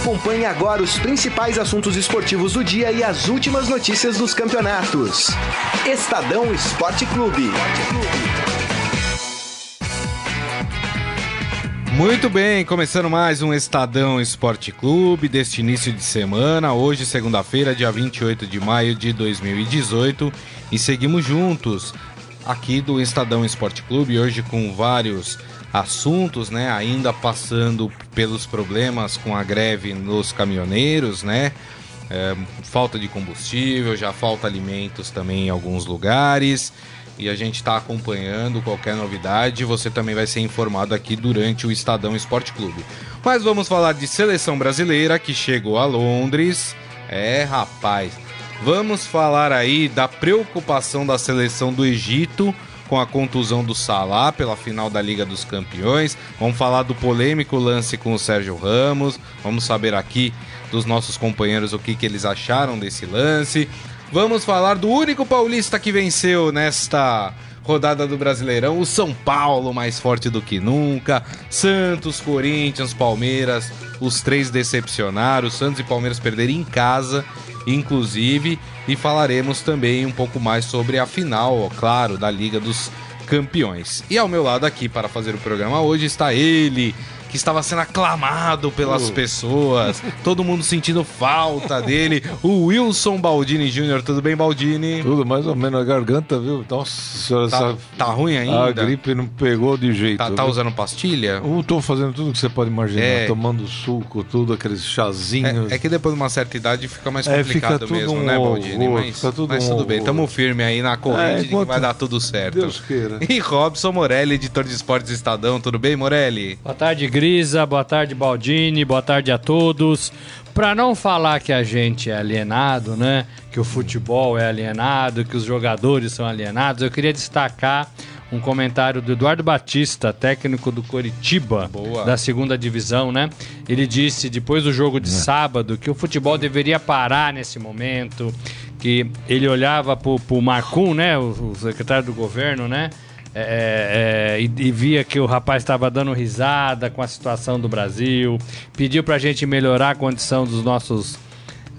Acompanhe agora os principais assuntos esportivos do dia e as últimas notícias dos campeonatos. Estadão Esporte Clube. Muito bem, começando mais um Estadão Esporte Clube deste início de semana, hoje, segunda-feira, dia 28 de maio de 2018, e seguimos juntos aqui do Estadão Esporte Clube, hoje com vários assuntos, né? Ainda passando pelos problemas com a greve nos caminhoneiros, né? É, falta de combustível, já falta alimentos também em alguns lugares e a gente está acompanhando qualquer novidade. Você também vai ser informado aqui durante o Estadão Esporte Clube. Mas vamos falar de seleção brasileira que chegou a Londres. É, rapaz. Vamos falar aí da preocupação da seleção do Egito com a contusão do Salah pela final da Liga dos Campeões. Vamos falar do polêmico lance com o Sérgio Ramos. Vamos saber aqui dos nossos companheiros o que, que eles acharam desse lance. Vamos falar do único paulista que venceu nesta rodada do Brasileirão, o São Paulo mais forte do que nunca. Santos, Corinthians, Palmeiras, os três decepcionaram. Santos e Palmeiras perderam em casa, inclusive, e falaremos também um pouco mais sobre a final, claro, da Liga dos Campeões. E ao meu lado aqui para fazer o programa hoje está ele, que estava sendo aclamado pelas uh. pessoas, todo mundo sentindo falta dele. O Wilson Baldini Jr., tudo bem, Baldini? Tudo mais ou menos a garganta, viu? Nossa, tá, essa... tá ruim ainda? A gripe não pegou de jeito. Tá, tá usando pastilha? Eu tô fazendo tudo que você pode imaginar, é... tomando suco, tudo, aqueles chazinhos. É, é, que depois de uma certa idade fica mais complicado é, fica mesmo, um né, Baldini? Horror, mas, tudo, mas tudo um bem, tamo firme aí na corrente é, que vai dar tudo certo. Deus queira. E Robson Morelli, editor de esportes Estadão, tudo bem, Morelli? Boa tarde, Grisa, boa tarde Baldini, boa tarde a todos. Para não falar que a gente é alienado, né? Que o futebol é alienado, que os jogadores são alienados, eu queria destacar um comentário do Eduardo Batista, técnico do Coritiba, Boa. da segunda divisão, né? Ele disse depois do jogo de é. sábado que o futebol deveria parar nesse momento, que ele olhava pro, pro Marcum, né? O, o secretário do governo, né? É, é, e, e, via que o rapaz estava dando risada com a situação do Brasil, pediu para a gente melhorar a condição dos nossos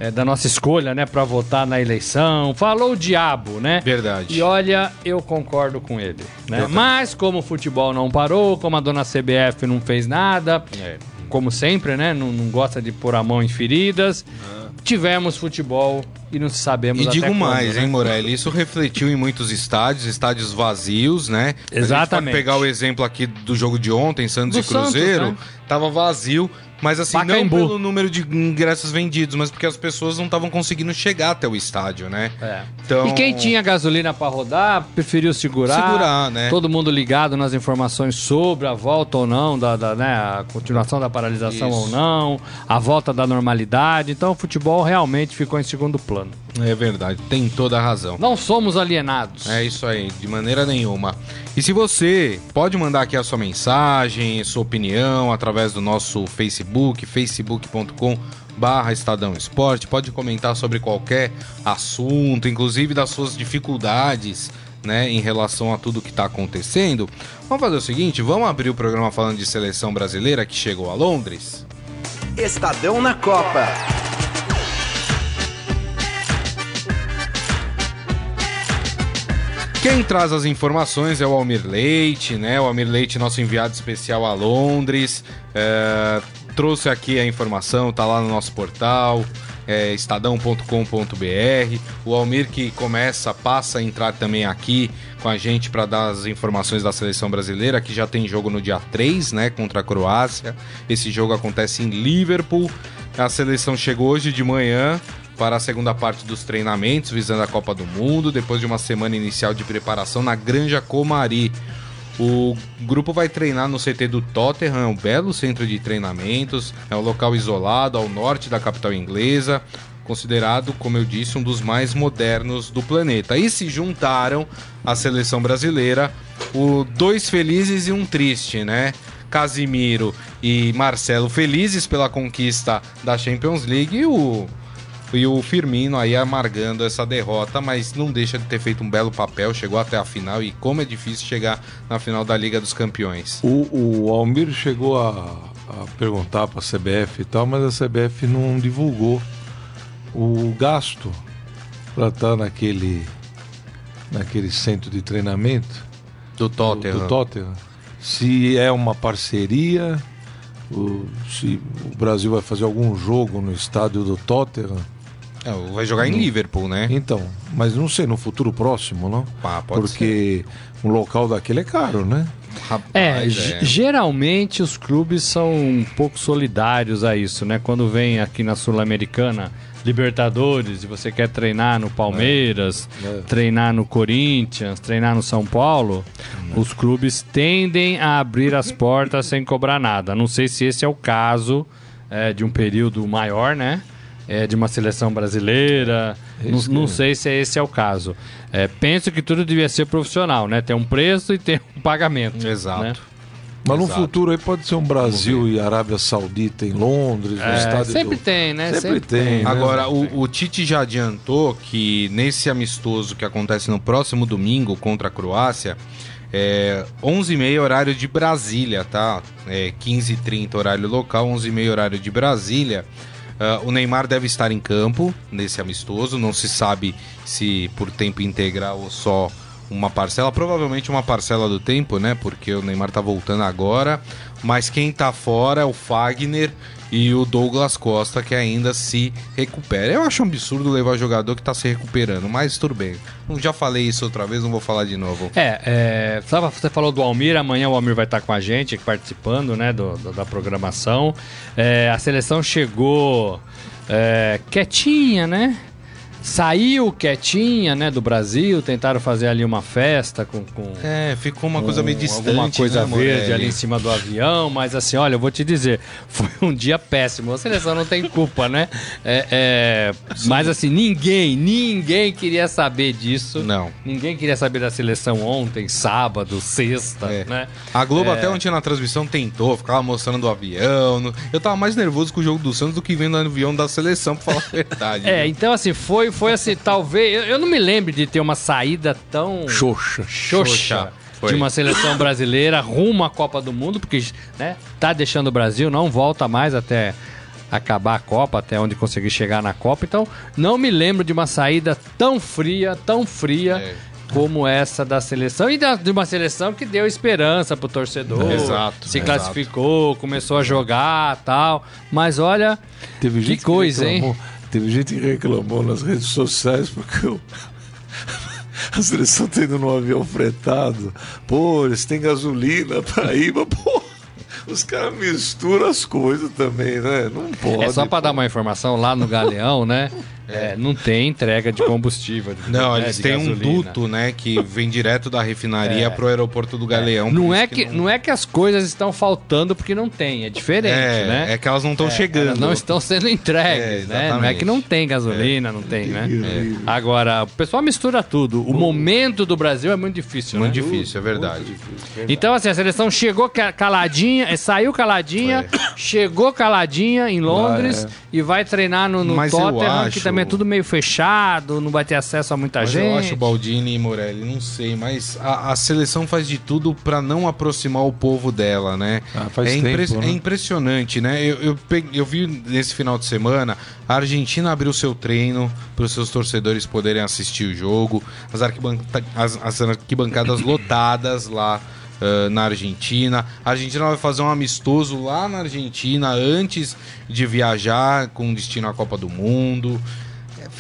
é, da nossa escolha, né, para votar na eleição. Falou o diabo, né? Verdade. E olha, eu concordo com ele, né? Mas como o futebol não parou, como a dona CBF não fez nada, é. como sempre, né, não, não, gosta de pôr a mão em feridas. Ah. Tivemos futebol e não sabemos E digo quando, mais, né? hein, Morelli? Isso refletiu em muitos estádios, estádios vazios, né? Exatamente. A gente pode pegar o exemplo aqui do jogo de ontem, Santos do e Cruzeiro, Santos, né? tava vazio, mas assim, Pacaembu. não pelo número de ingressos vendidos, mas porque as pessoas não estavam conseguindo chegar até o estádio, né? É. Então... E quem tinha gasolina para rodar, preferiu segurar. Segurar, né? Todo mundo ligado nas informações sobre a volta ou não, da, da né, a continuação da paralisação Isso. ou não, a volta da normalidade. Então o futebol realmente ficou em segundo plano. É verdade, tem toda a razão. Não somos alienados. É isso aí, de maneira nenhuma. E se você pode mandar aqui a sua mensagem, sua opinião através do nosso Facebook, facebook.com barra Estadão Esporte, pode comentar sobre qualquer assunto, inclusive das suas dificuldades, né, em relação a tudo que está acontecendo. Vamos fazer o seguinte, vamos abrir o programa falando de seleção brasileira que chegou a Londres? Estadão na Copa. Quem traz as informações é o Almir Leite, né? O Almir Leite, nosso enviado especial a Londres. É, trouxe aqui a informação, tá lá no nosso portal. É, estadão.com.br. O Almir que começa, passa a entrar também aqui com a gente para dar as informações da seleção brasileira, que já tem jogo no dia 3, né, contra a Croácia. Esse jogo acontece em Liverpool. A seleção chegou hoje de manhã, para a segunda parte dos treinamentos visando a Copa do Mundo, depois de uma semana inicial de preparação na Granja Comari. O grupo vai treinar no CT do Tottenham, um belo centro de treinamentos, é um local isolado ao norte da capital inglesa, considerado, como eu disse, um dos mais modernos do planeta. E se juntaram à seleção brasileira o dois felizes e um triste, né? Casimiro e Marcelo felizes pela conquista da Champions League e o e o Firmino aí amargando essa derrota, mas não deixa de ter feito um belo papel, chegou até a final e como é difícil chegar na final da Liga dos Campeões. O, o Almir chegou a, a perguntar para a CBF e tal, mas a CBF não divulgou o gasto para estar tá naquele, naquele centro de treinamento do Tottenham. Do, do Tottenham. Se é uma parceria, o, se o Brasil vai fazer algum jogo no estádio do Tottenham. É, vai jogar em Liverpool, né? Então, mas não sei, no futuro próximo, não? Ah, pode Porque ser. um local daquele é caro, né? Rapaz, é, é, geralmente os clubes são um pouco solidários a isso, né? Quando vem aqui na Sul-Americana, Libertadores, e você quer treinar no Palmeiras, é. É. treinar no Corinthians, treinar no São Paulo, os clubes tendem a abrir as portas sem cobrar nada. Não sei se esse é o caso é, de um período maior, né? É, de uma seleção brasileira. Não, não, sei se esse é o caso. É, penso que tudo devia ser profissional, né? Tem um preço e tem um pagamento. Exato. Né? Mas Exato. no futuro aí pode ser um Brasil e Arábia Saudita em Londres, no é, estádio Sempre do... tem, né? Sempre, sempre tem. tem. Né? Agora, o, o, Tite já adiantou que nesse amistoso que acontece no próximo domingo contra a Croácia, é 11h30 horário de Brasília, tá? É 15h30 horário local, 11h30 horário de Brasília. Uh, o Neymar deve estar em campo nesse amistoso, não se sabe se por tempo integral ou só uma parcela, provavelmente uma parcela do tempo, né? Porque o Neymar tá voltando agora, mas quem tá fora é o Fagner e o Douglas Costa que ainda se recupera. Eu acho um absurdo levar jogador que tá se recuperando, mas tudo bem. Já falei isso outra vez, não vou falar de novo. É, é você falou do Almir, amanhã o Almir vai estar com a gente, participando, né, do, do da programação. É, a seleção chegou é, quietinha, né? Saiu quietinha, né, do Brasil, tentaram fazer ali uma festa com, com é, ficou uma coisa meio distante, alguma coisa né, verde Morelli? ali em cima do avião, mas assim, olha, eu vou te dizer, foi um dia péssimo. A seleção não tem culpa, né? É, é, mas assim, ninguém, ninguém queria saber disso. Não. Ninguém queria saber da seleção ontem, sábado, sexta, é. né? A Globo até ontem na transmissão tentou, ficava mostrando o avião. Eu tava mais nervoso com o jogo do Santos do que vendo o avião da seleção, pra falar a verdade. é, então assim, foi foi, assim, talvez. Eu, eu, não me lembro de ter uma saída tão. Xoxa. Xoxa. De uma seleção brasileira rumo à Copa do Mundo, porque né, tá deixando o Brasil, não volta mais até acabar a Copa, até onde conseguir chegar na Copa. Então, não me lembro de uma saída tão fria, tão fria. É como essa da seleção e da, de uma seleção que deu esperança pro torcedor. Exato. Se classificou, começou a jogar tal. Mas olha, Teve que coisa, que hein? Teve gente que reclamou nas redes sociais porque eu... a seleção tá indo num avião fretado. Pô, eles têm gasolina pra ir, mas, pô. Os caras misturam as coisas também, né? Não pode. É só para dar uma informação lá no Galeão, né? É, não tem entrega de combustível. De, não, né, eles têm um duto, né, que vem direto da refinaria é. pro aeroporto do Galeão. É. Não é que, que não... não... é que as coisas estão faltando porque não tem, é diferente, é, né? É que elas não estão é, chegando. Elas não estão sendo entregues, é, né? Não é que não tem gasolina, não tem, né? Agora, o pessoal mistura tudo. O momento do Brasil é muito difícil, Muito né? difícil, é verdade. Difícil, então, assim, a seleção chegou caladinha, saiu caladinha, chegou caladinha em Londres e vai treinar no, no Tottenham, que também é tudo meio fechado, não vai ter acesso a muita mas gente. Eu acho Baldini e Morelli, não sei, mas a, a seleção faz de tudo para não aproximar o povo dela, né? Ah, é, impre tempo, né? é, impressionante, né? Eu, eu, eu, vi nesse final de semana a Argentina abriu seu treino para os seus torcedores poderem assistir o jogo, as, arquibanca as, as arquibancadas lotadas lá. Uh, na Argentina. A Argentina vai fazer um amistoso lá na Argentina antes de viajar com destino à Copa do Mundo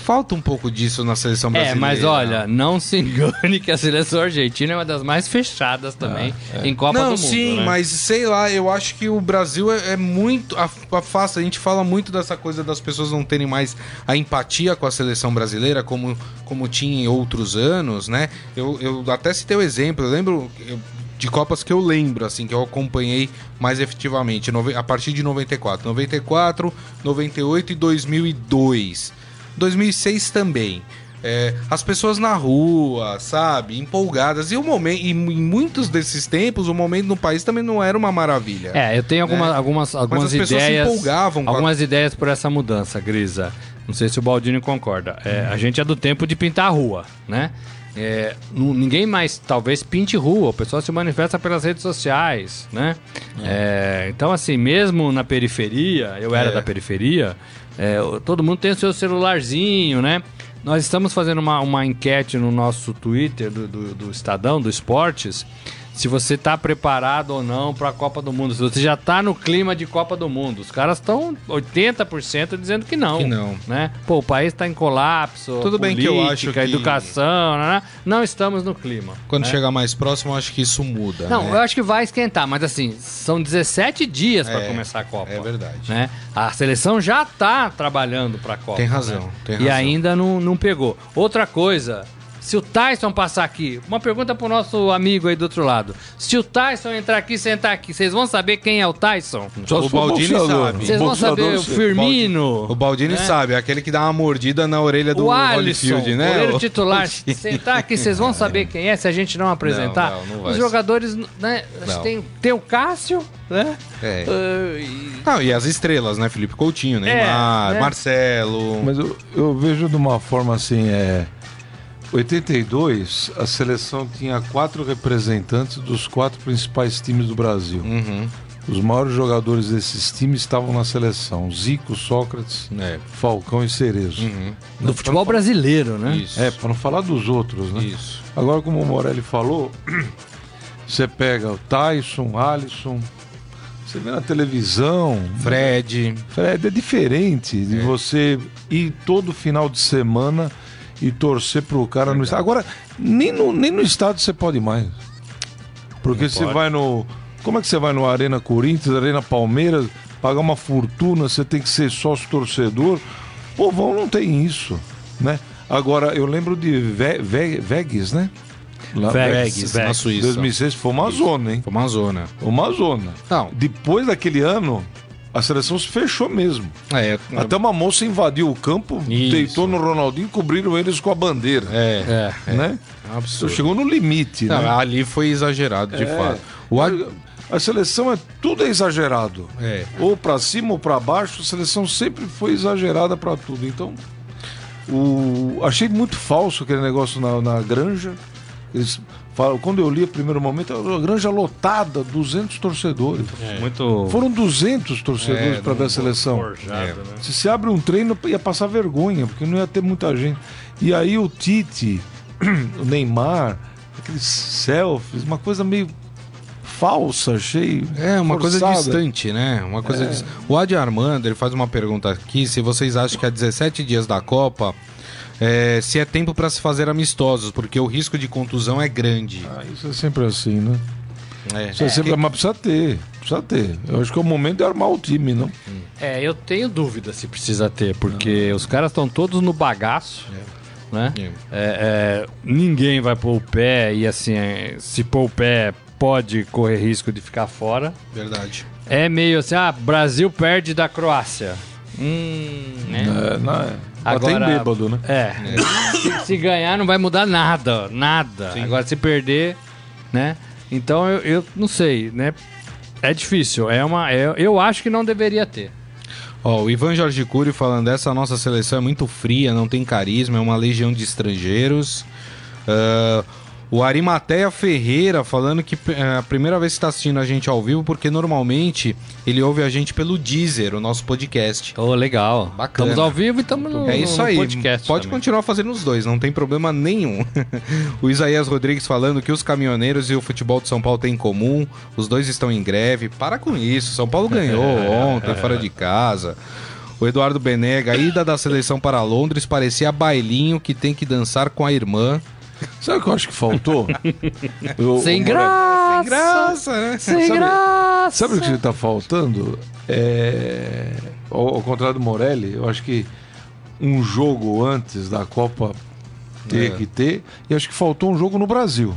falta um pouco disso na seleção brasileira. É, mas olha, não se engane que a seleção argentina é uma das mais fechadas também ah, é. em Copa não, do Mundo. Sim, né? mas sei lá, eu acho que o Brasil é, é muito afasta. A gente fala muito dessa coisa das pessoas não terem mais a empatia com a seleção brasileira como, como tinha em outros anos, né? Eu, eu até citei o exemplo, eu lembro. Eu, de Copas que eu lembro, assim, que eu acompanhei mais efetivamente, a partir de 94. 94, 98 e 2002. 2006 também. É, as pessoas na rua, sabe, empolgadas. E o momento, em muitos desses tempos, o momento no país também não era uma maravilha. É, eu tenho alguma, né? algumas, algumas ideias. algumas a... ideias por essa mudança, Grisa. Não sei se o Baldini concorda. É, a gente é do tempo de pintar a rua, né? É, ninguém mais talvez pinte rua, o pessoal se manifesta pelas redes sociais, né? É. É, então, assim, mesmo na periferia, eu era É. da periferia, é, todo mundo tem o seu celularzinho, né? Nós estamos fazendo uma, uma enquete no nosso Twitter do, do, do Estadão, do Esportes, se você tá preparado ou não para a Copa do Mundo, se você já tá no clima de Copa do Mundo. Os caras estão 80% dizendo que não. Que não. Né? Pô, o país está em colapso. Tudo bem que eu acho política, que- educação, né? não estamos no clima. Quando né? chegar mais próximo, eu acho que isso muda. Não, né? eu acho que vai esquentar, mas assim, são 17 dias para É, começar a Copa. é verdade. Né? A seleção já tá trabalhando para a Copa. Tem razão, né? tem E razão. ainda não, não pegou. Outra coisa, se o Tyson passar aqui, uma pergunta pro nosso amigo aí do outro lado. Se o Tyson entrar aqui e sentar aqui, vocês vão saber quem é o Tyson? Só O Baldini sabe. Vocês vão saber o. Firmino. O Baldini né? sabe, é aquele que dá uma mordida na orelha do o Alisson, Holyfield, né? goleiro O- titular, sentar aqui, vocês vão saber quem é se a gente não apresentar. Não, não, não vai Os jogadores, né? acho Não. que Tem, tem o Cássio, né? É. Ah, e- Não, e as estrelas, né? Felipe Coutinho, Neymar, né? Marcelo. Mas eu, eu vejo de uma forma assim, é. 82, a seleção tinha quatro representantes dos quatro principais times do Brasil. Uhum. Os maiores jogadores desses times estavam na seleção: Zico, Sócrates, É. Falcão e Cerezo. Uhum. do futebol brasileiro, né? Isso. É, para não falar dos outros, né? Isso. Agora, como o Morelli falou, você pega o Tyson, Alisson, você vê na televisão, Fred. Fred, é diferente de você ir todo final de semana e torcer pro cara no estádio. Agora, nem no, nem no estádio você pode mais. Porque você pode. vai no. Como é que você vai no Arena Corinthians, Arena Palmeiras, pagar uma fortuna, você tem que ser sócio torcedor? Povão não tem isso, né? Agora, eu lembro de Ve Ve Vegas, né? Lá, Vegas, na. Suíça. 2006 foi uma zona, hein? Foi uma zona. Uma zona. Não. Depois daquele ano, a seleção se fechou mesmo. É, Até uma moça invadiu o campo, Isso. deitou no Ronaldinho e cobriram eles com a bandeira. é, É. Né? é absurdo. Chegou no limite, Não, né? ali foi exagerado, de É. fato. O. A seleção é tudo é exagerado. É. Ou pra cima ou pra baixo, a seleção sempre foi exagerada pra tudo. Então, o... achei muito falso aquele negócio na, na granja. Eles quando eu li o primeiro momento, a granja lotada, 200 torcedores. Muito Foram 200 torcedores É, pra ver a seleção. forjado, É. né? Se se abre um treino, ia passar vergonha, porque não ia ter muita gente. E aí o Tite, o Neymar, aqueles selfies, uma coisa meio falsa, achei. É, uma coisa forçada. distante, né? Uma coisa dis- O Adi Armando, ele faz uma pergunta aqui, se vocês acham que há 17 dias da Copa, é, se é tempo para se fazer amistosos, porque o risco de contusão é grande. Ah, isso é sempre assim, né? É. Isso é sempre, mas precisa ter, precisa ter. Eu acho que é o momento de armar o time, não? É, eu tenho dúvida se precisa ter, porque os caras estão todos no bagaço, né? É. É, é, ninguém vai pôr o pé e assim, é, se pôr o pé pode correr risco de ficar fora. Verdade. É meio assim, ah, Brasil perde da Croácia. Hum, né? É, não é. Agora- Até em bêbado, né? É. Se, se ganhar não vai mudar nada, nada. Agora se perder, né? Então eu, eu não sei, né? É difícil. É uma, é- eu acho que não deveria ter. Ó, o Ivan Jorge Cury falando, essa nossa seleção é muito fria, não tem carisma, é uma legião de estrangeiros. Ah, o Arimateia Ferreira falando que é a primeira vez que está assistindo a gente ao vivo, porque normalmente ele ouve a gente pelo Deezer, o nosso podcast. Oh, legal. Bacana. Estamos ao vivo e estamos no, É isso no aí. podcast. Pode também. continuar fazendo os dois, não tem problema nenhum. o Isaías Rodrigues falando que os caminhoneiros e o futebol de São Paulo têm em comum, os dois estão em greve. Para com isso. São Paulo ganhou ontem, fora de casa. O Eduardo Benega, a ida da seleção para Londres parecia bailinho que tem que dançar com a irmã. Sabe o que eu acho que faltou? Eu- Sem o- graça. Sem graça, né? Sem Sabe- graça. Sabe o que está faltando? É... Ao, ao contrário do Morelli, eu acho que um jogo antes da Copa ter É. que ter, e acho que faltou um jogo no Brasil.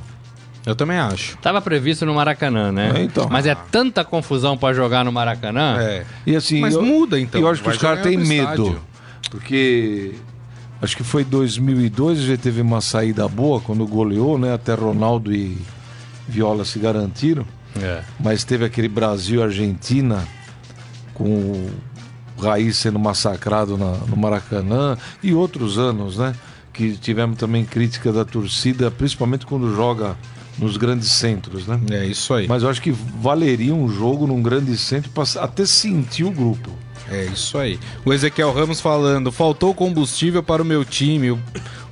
Eu também acho. Tava previsto no Maracanã, né? É, então. Mas é tanta confusão pra jogar no Maracanã. É. E assim, Mas eu, muda, então. Eu acho que Vai os caras têm medo. estádio. Porque acho que foi 2002 a gente teve uma saída boa quando goleou, né? Até Ronaldo e Viola se garantiram. É. Mas teve aquele Brasil e Argentina com o Raiz sendo massacrado na- no Maracanã e outros anos, né? Que tivemos também crítica da torcida, principalmente quando joga nos grandes centros, né? É isso aí. Mas eu acho que valeria um jogo num grande centro para até sentir o grupo. É isso aí. O Ezequiel Ramos falando: faltou combustível para o meu time, o,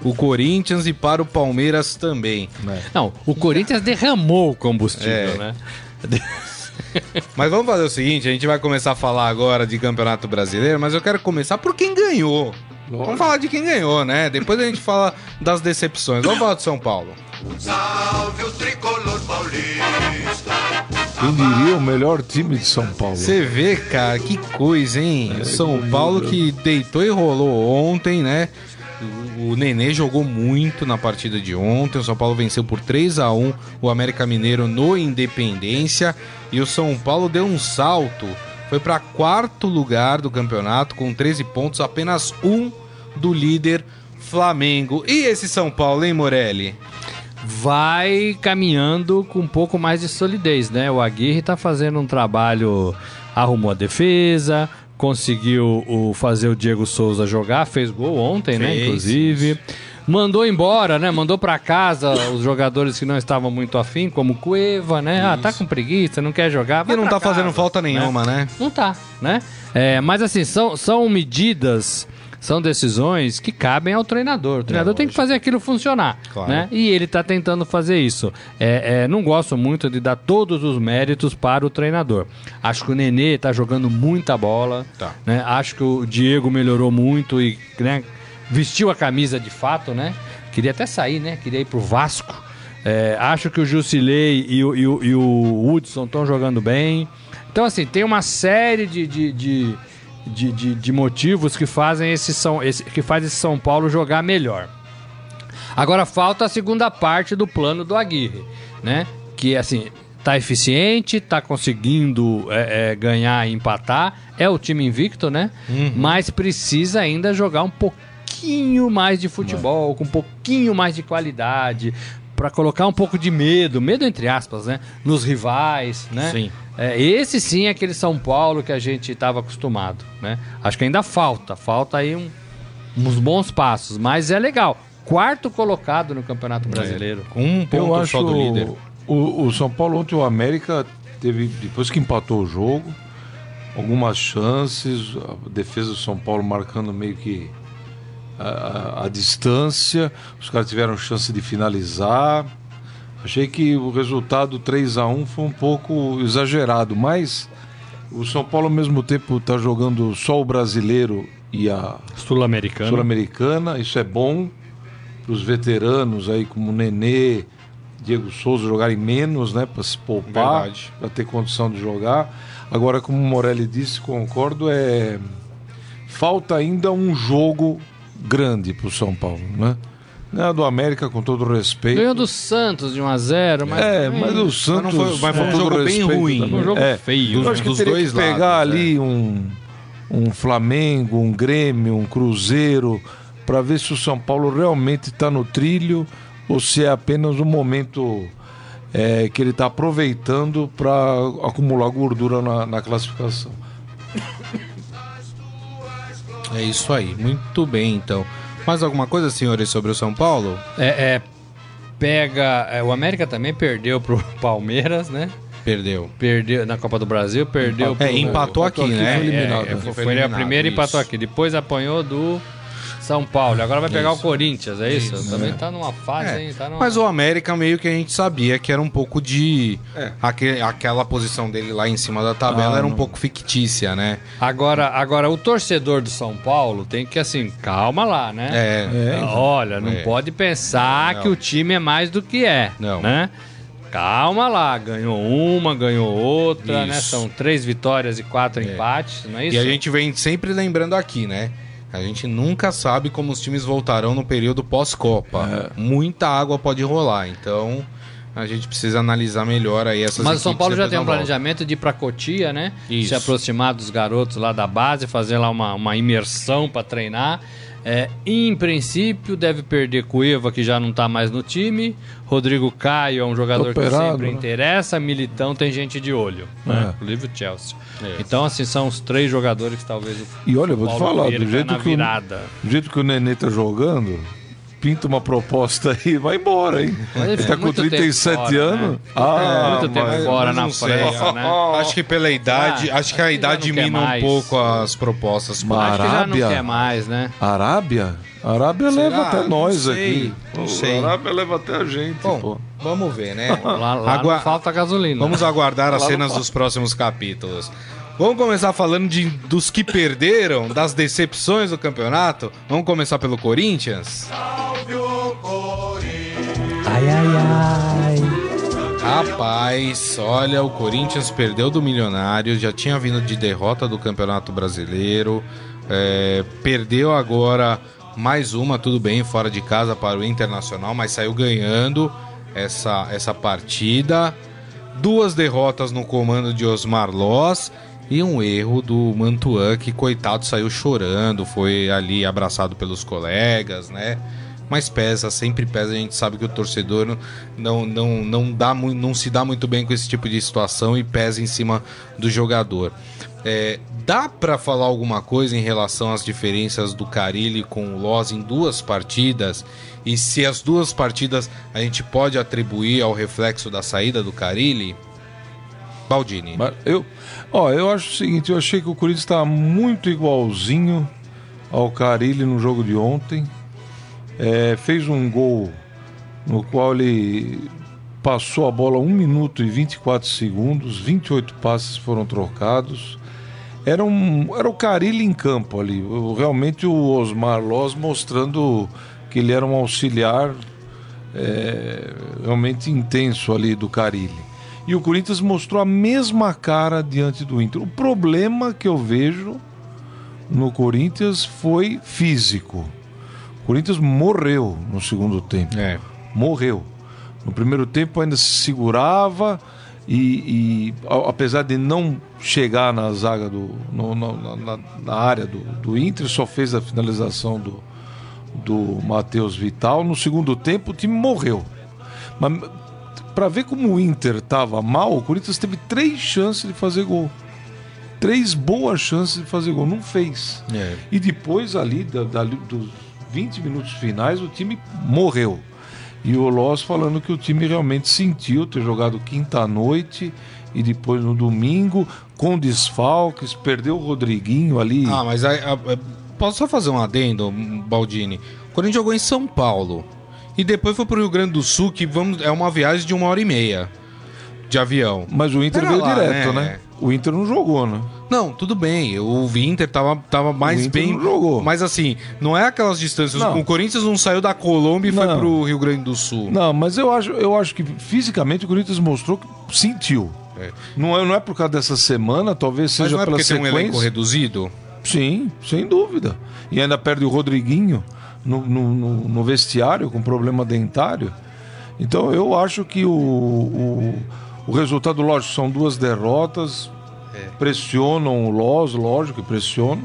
o Corinthians e para o Palmeiras também. Não, o Corinthians derramou o combustível, É. né? Mas vamos fazer o seguinte: a gente vai começar a falar agora de Campeonato Brasileiro, mas eu quero começar por quem ganhou. Vamos falar de quem ganhou, né? Depois a gente fala das decepções. Vamos falar do São Paulo. Salve o tricolor paulista. Quem diria o melhor time de São Paulo? Você vê, cara, que coisa, hein? São Paulo que deitou e rolou ontem, né? O o Nenê jogou muito na partida de ontem. O São Paulo venceu por 3 a 1 o América Mineiro no Independência. E o São Paulo deu um salto. Foi para quarto lugar do campeonato com 13 pontos, apenas um do líder Flamengo. E esse São Paulo, hein, Morelli? Vai caminhando com um pouco mais de solidez, né? O Aguirre tá fazendo um trabalho, arrumou a defesa, conseguiu o, fazer o Diego Souza jogar, fez gol ontem, né? Fez, Inclusive. Mandou embora, né? Mandou pra casa os jogadores que não estavam muito afim, como Cueva, né? Ah, tá com preguiça, não quer jogar. E não tá fazendo casa, falta né? nenhuma, né? Não tá, né? É, mas assim, são, são medidas, são decisões que cabem ao treinador. O treinador tem que fazer aquilo funcionar, Claro. né? E ele tá tentando fazer isso. É, é, não gosto muito de dar todos os méritos para o treinador. Acho que o Nenê tá jogando muita bola, Tá. né? Acho que o Diego melhorou muito e né, vestiu a camisa de fato, né? Queria até sair, né? Queria ir pro Vasco. É, acho que o Jusilei e o, e o, e o Hudson estão jogando bem. Então, assim, tem uma série de, de, de, de, de- de motivos que fazem esse São, esse, que faz esse São Paulo jogar melhor. Agora falta a segunda parte do plano do Aguirre, né? Que assim tá eficiente, tá conseguindo é, é, ganhar e empatar, é o time invicto, né? Mas precisa ainda jogar um pouquinho mais de futebol, com um pouquinho mais de qualidade, para colocar um pouco de medo, medo entre aspas, né? Nos rivais, né? Sim. É, esse sim é aquele São Paulo que a gente estava acostumado, né? Acho que ainda falta, falta aí um, uns bons passos, mas é legal. Quarto colocado no Campeonato Brasileiro. Com um ponto Eu acho só do líder. O, o São Paulo ontem, o América, teve, depois que empatou o jogo, algumas chances, a defesa do São Paulo marcando meio que a, a- distância, os caras tiveram chance de finalizar. Achei que o resultado 3 a 1 foi um pouco exagerado, mas o São Paulo ao mesmo tempo está jogando só o brasileiro e a Sul-Americano. Sul-Americana, isso é bom para os veteranos aí como o Nenê, Diego Souza jogarem menos, né, para se poupar, para ter condição de jogar. Agora, como o Morelli disse, concordo, é falta ainda um jogo grande para o São Paulo, né? Não é do América, com todo respeito. Ganhou do Santos de 1 a 0 mas É, também mas o Santos. Mas não foi- mas foi um todo jogo bem respeito ruim. também. Um jogo É. feio. Eu acho que dos teria dois que pegar lados, ali um, um Flamengo, um Grêmio, um Cruzeiro, para ver se o São Paulo realmente está no trilho ou se é apenas um momento é, que ele está aproveitando para acumular gordura na, na classificação. É isso aí, muito bem então. Mais alguma coisa, senhores, sobre o São Paulo? É, é, pega. é, o América também perdeu pro Palmeiras, né? Perdeu. Perdeu na Copa do Brasil, perdeu pro. É, empatou aqui, aqui, né? foi eliminado. É, Foi foi, a eliminado, primeira e empatou aqui. Depois apanhou do São Paulo. Agora vai pegar Isso. o Corinthians, é isso? Isso, Também é. tá numa fase, É, hein? Tá numa... Mas o América meio que a gente sabia que era um pouco de. É. aque- aquela posição dele lá em cima da tabela Ah, era um não. pouco fictícia, né? Agora, agora, o torcedor do São Paulo tem que, assim, calma lá, né? É. É, Olha, não É. pode pensar Não. que o time é mais do que é, Não. né? Calma lá, ganhou uma, ganhou outra, né? Isso. São três vitórias e quatro empates, não é isso? E a gente vem sempre lembrando aqui, né? A gente nunca sabe como os times voltarão no período pós-Copa. É. Muita água pode rolar, então a gente precisa analisar melhor aí essas Mas o São Paulo já tem um planejamento de ir pra Cotia, né? Isso. Se aproximar dos garotos lá da base, fazer lá uma, uma imersão pra treinar. É, em princípio, deve perder Cueva, que já não tá mais no time. Rodrigo Caio é um jogador que Operado, sempre né? interessa. Militão tem gente de olho, né? inclusive o Chelsea. É. Então, assim, são os três jogadores que talvez o E olha, eu vou te falar, do jeito, na que o, virada. do jeito que o Nenê tá jogando, pinta uma proposta aí, vai embora, hein? Ele tá com muito tempo 37 fora, anos. né? Ah, muito tempo mas- fora Mas na não sei, França, ah, né? Acho que pela idade, Ah, acho que a idade mina um pouco as propostas. Mas- Acho que já não Arábia. quer mais, né? Arábia? Arábia Será? leva até nós sei, aqui. não Pô, sei. Arábia leva até a gente, pô. Bom, vamos ver, né? Lá, lá Agua- não falta gasolina. Vamos aguardar as Lá cenas dos próximos capítulos. Vamos começar falando de, dos que perderam, das decepções do campeonato. Vamos começar pelo Corinthians? Salve o Corinthians. Ai, ai, ai. Rapaz, olha, o Corinthians perdeu do Milionários, já tinha vindo de derrota do Campeonato Brasileiro, é, perdeu agora mais uma, tudo bem, fora de casa para o Internacional, mas saiu ganhando essa, essa partida. Duas derrotas no comando de Osmar Loz e um erro do Mantuan, que coitado saiu chorando, foi ali abraçado pelos colegas, né? Mas pesa, sempre pesa. A gente sabe que o torcedor não, não, não, dá, não se dá muito bem com esse tipo de situação e pesa em cima do jogador. É, dá pra falar alguma coisa em relação às diferenças do Carilli com o Loz em duas partidas? E se as duas partidas a gente pode atribuir ao reflexo da saída do Carilli? Baldini. Eu, ó, eu acho o seguinte, eu achei que o Corinthians estava muito igualzinho ao Carilli no jogo de ontem. É, fez um gol no qual ele passou a bola 1 minuto e 24 segundos, 28 passes foram trocados. Era, um, era o Carilli em campo ali. Realmente o Osmar Loz mostrando que ele era um auxiliar é, realmente intenso ali do Carilli. E o Corinthians mostrou a mesma cara diante do Inter. O problema que eu vejo no Corinthians foi físico. O Corinthians morreu no segundo tempo. É. Morreu. No primeiro tempo ainda se segurava e, e, apesar de não chegar na zaga do no- no- na, na- na área do, do Inter, só fez a finalização do, do Matheus Vital. No segundo tempo o time morreu. Mas para ver como o Inter estava mal, o Corinthians teve três chances de fazer gol. Três boas chances de fazer gol. Não fez. É. E depois ali, da, dali dos 20 minutos finais, o time morreu. E o Loss falando que o time realmente sentiu ter jogado quinta-noite e depois no domingo, com desfalques, perdeu o Rodriguinho ali. Ah, mas aí, posso só fazer um adendo, Baldini? Quando a gente jogou em São Paulo e depois foi pro Rio Grande do Sul, que vamos, é uma viagem de uma hora e meia de avião. Mas o Inter veio lá, direto, né? né? O Inter não jogou, né? Não, tudo bem. O Inter tava, tava mais O Inter bem. não jogou. Mas assim, não é aquelas distâncias. Não. O Corinthians não saiu da Colômbia e foi Não. pro Rio Grande do Sul. Não, mas eu acho, eu acho que fisicamente o Corinthians mostrou que sentiu. É. Não, é, não é por causa dessa semana, talvez Mas seja não é pela porque tem um sequência. elenco reduzido? Sim, sem dúvida. E ainda perde o Rodriguinho no, no- no- vestiário com problema dentário. Então eu acho que o, o, o resultado, lógico, são duas derrotas. Pressionam o Loz, lógico que pressionam.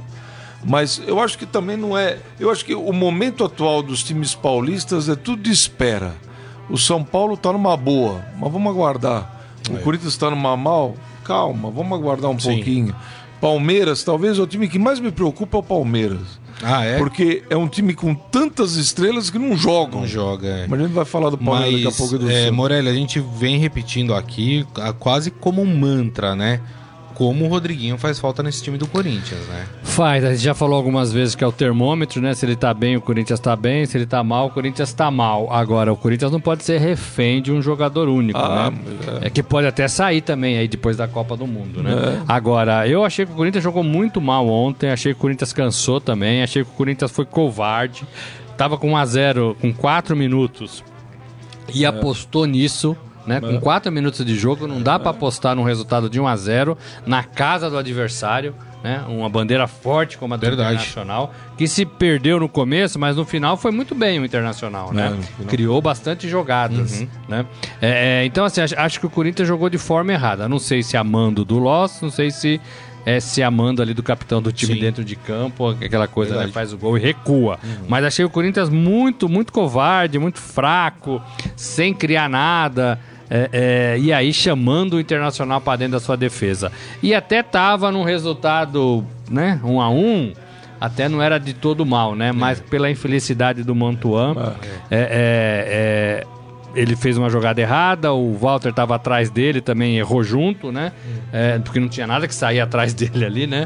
Mas eu acho que também não é. Eu acho que o momento atual dos times paulistas é tudo de espera. O São Paulo está numa boa, mas vamos aguardar. O Corinthians está numa mal, calma, vamos aguardar um Sim. pouquinho. Palmeiras, talvez é o time que mais me preocupa é o Palmeiras. Ah, é? Porque é um time com tantas estrelas que não jogam. Não joga. é. Mas a gente vai falar do Palmeiras daqui a Mas, pouco do é. Morelli, a gente vem repetindo aqui quase como um mantra, né? Como o Rodriguinho faz falta nesse time do Corinthians, né? Faz, a gente já falou algumas vezes que é o termômetro, né? Se ele tá bem, o Corinthians tá bem, se ele tá mal, o Corinthians tá mal. Agora, o Corinthians não pode ser refém de um jogador único, Ah, né? mas É. que pode até sair também aí depois da Copa do Mundo, né? Agora, eu achei que o Corinthians jogou muito mal ontem, achei que o Corinthians cansou também, achei que o Corinthians foi covarde. Tava com 1 a 0 com 4 minutos e apostou nisso. Né? Com 4 minutos de jogo, não dá pra apostar num resultado de 1 a 0 na casa do adversário, né? Uma bandeira forte como a do Verdade. Internacional, que se perdeu no começo, mas no final foi muito bem o Internacional, né? É. Criou bastante jogadas, né? É, é, então, assim, acho, que o Corinthians jogou de forma errada. Não sei se amando do Loss, não sei se é se amando ali do capitão do time Sim. dentro de campo, aquela coisa, né? Faz o gol e recua. Mas achei o Corinthians muito, muito covarde, muito fraco, sem criar nada. É, é, e aí chamando o Internacional para dentro da sua defesa. E até tava num resultado, né, um a um, até não era de todo mal, né? Mas pela infelicidade do Mantuan, é, é, é, ele fez uma jogada errada, o Walter estava atrás dele, também errou junto, né? É, porque não tinha nada que sair atrás dele ali, né?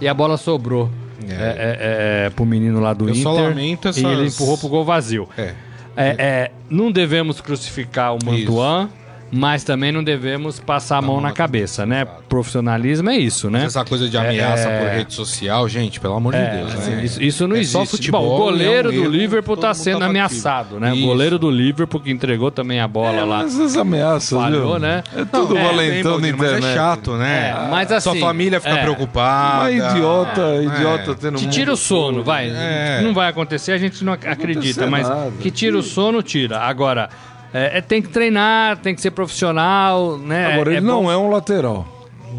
E a bola sobrou. É. É. É, é, pro menino lá do Eu Inter só lamento e essas- ele empurrou pro gol vazio. É. É, é, não devemos crucificar o Mantuan, mas também não devemos passar a mão na cabeça, né? Profissionalismo é isso, né? Essa coisa de ameaça É, por rede social, gente, pelo amor de É, Deus, assim, né? isso, isso não É existe. só futebol, Bom, o goleiro é um do erro, Liverpool tá mundo sendo ameaçado, né? Isso. O goleiro do Liverpool que entregou também a bola É, lá. mas as ameaças, Falhou, viu? né? É tudo Não, é, valentão na Bem, Mas internet. é chato, né? É, mas assim, Sua família fica é. preocupada. Mas idiota, É. idiota tendo Que tira o sono, todo. vai. É. Não vai acontecer, a gente não ac- acredita, acontecer mas nada. que tira o sono, tira. Agora, é, é- tem que treinar, tem que ser profissional, né? Agora, é, ele é não bom- é um lateral.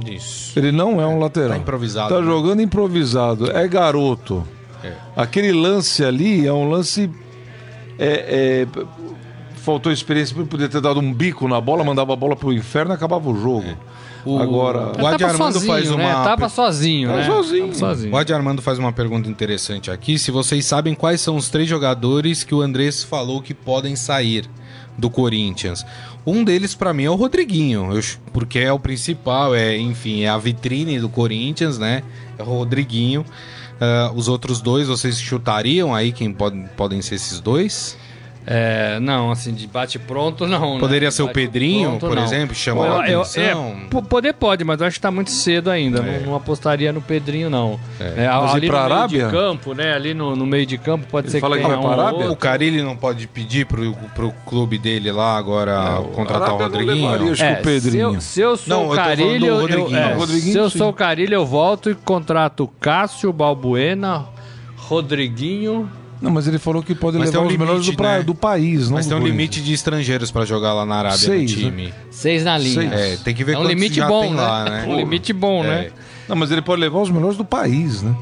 Isso. Ele não é um lateral. Tá improvisado, Tá né? jogando improvisado. É garoto. É. Aquele lance ali é um lance. É, é, faltou experiência para poder ter dado um bico na bola, mandava a bola pro inferno e acabava o jogo. O- Agora. O Adi Armando sozinho, faz né? uma. Tava sozinho, né? sozinho. Sozinho. O Adi Armando faz uma pergunta interessante aqui. Se vocês sabem quais são os três jogadores que o Andrés falou que podem sair do Corinthians. Um deles, pra mim, é o Rodriguinho. eu porque é o principal, é, enfim, é a vitrine do Corinthians, né? É o Rodriguinho. Ah, os outros dois, vocês chutariam aí quem pode, podem ser esses dois? É, não, assim, de bate pronto, não. né? Poderia ser o Pedrinho, pronto, por não. exemplo, chamar a Eu- eu- atenção? é, poder pode, mas eu acho que tá muito cedo ainda. É. Não, não apostaria no Pedrinho, não. É, Mas ir ali pra no meio Arábia? de campo, né? Ali no, no meio de campo pode Ele ser fala que que tenha vai um Arábia? O. Carilli não pode pedir pro, pro clube dele lá agora contratar o não levaria, Rodriguinho? acho que o Pedrinho. Se eu, se eu Não, eu sou tô o do eu, Rodriguinho. é, Não, Rodriguinho, se eu sim. sou o Carilho, eu volto e contrato Cássio, Balbuena, Rodriguinho. Não, mas ele falou que pode Mas levar um os melhores do, limite, pra- né? do país, não Mas do tem um Corinthians. limite de estrangeiros pra jogar lá na Arábia Seis, no time. Seis na linha. Seis. É, tem que ver É um limite já bom, tem né? lá, né? Um limite bom, É. né? Não, mas ele pode levar os melhores do país, né?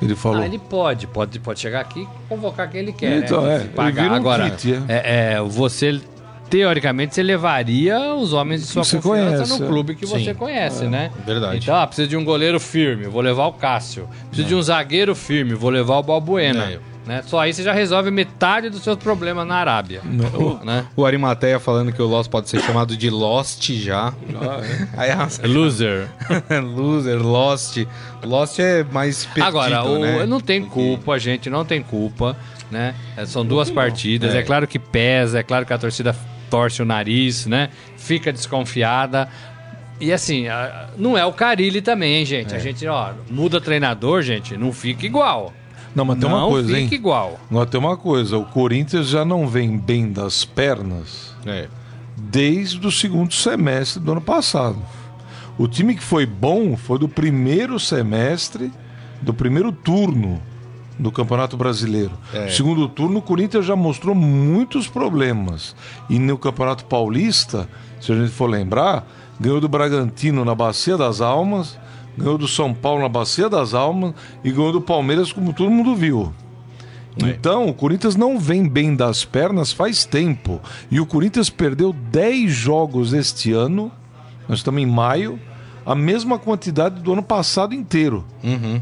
Ele falou. Ah, ele pode, pode, pode chegar aqui e convocar quem ele quer. Então, né? é, ele vira um Agora, kit, é. é, é, você, teoricamente, você levaria os homens de sua Você confiança conhece, no é. clube que Sim. você conhece, né? verdade. Então, ah, precisa de um goleiro firme, vou levar o Cássio. Precisa de um zagueiro firme, vou levar o Balbuena. É. Né? Só aí você já resolve metade dos seus problemas na Arábia. Né? O Arimateia falando que o Lost pode ser chamado de Lost já. Aí a- Loser. Loser, Lost. Lost é mais perdido, Agora, o, né? não tem culpa, gente, não tem culpa, né? É, São duas partidas, é. claro que pesa, é claro que a torcida torce o nariz, né? Fica desconfiada. E assim, a- não é o Carilli também, hein, gente? A gente, ó, muda treinador, gente, não fica igual. Não, mas tem não uma coisa, fica hein? igual. Agora tem uma coisa, o Corinthians já não vem bem das pernas É. desde o segundo semestre do ano passado. O time que foi bom foi do primeiro semestre, do primeiro turno do Campeonato Brasileiro. É. Segundo turno, o Corinthians já mostrou muitos problemas. E no Campeonato Paulista, se a gente for lembrar, ganhou do Bragantino na Bacia das Almas, ganhou do São Paulo na Bacia das Almas e ganhou do Palmeiras, como todo mundo viu. Então, o Corinthians não vem bem das pernas faz tempo. E o Corinthians perdeu 10 jogos este ano, nós estamos em maio, a mesma quantidade do ano passado inteiro. Uhum.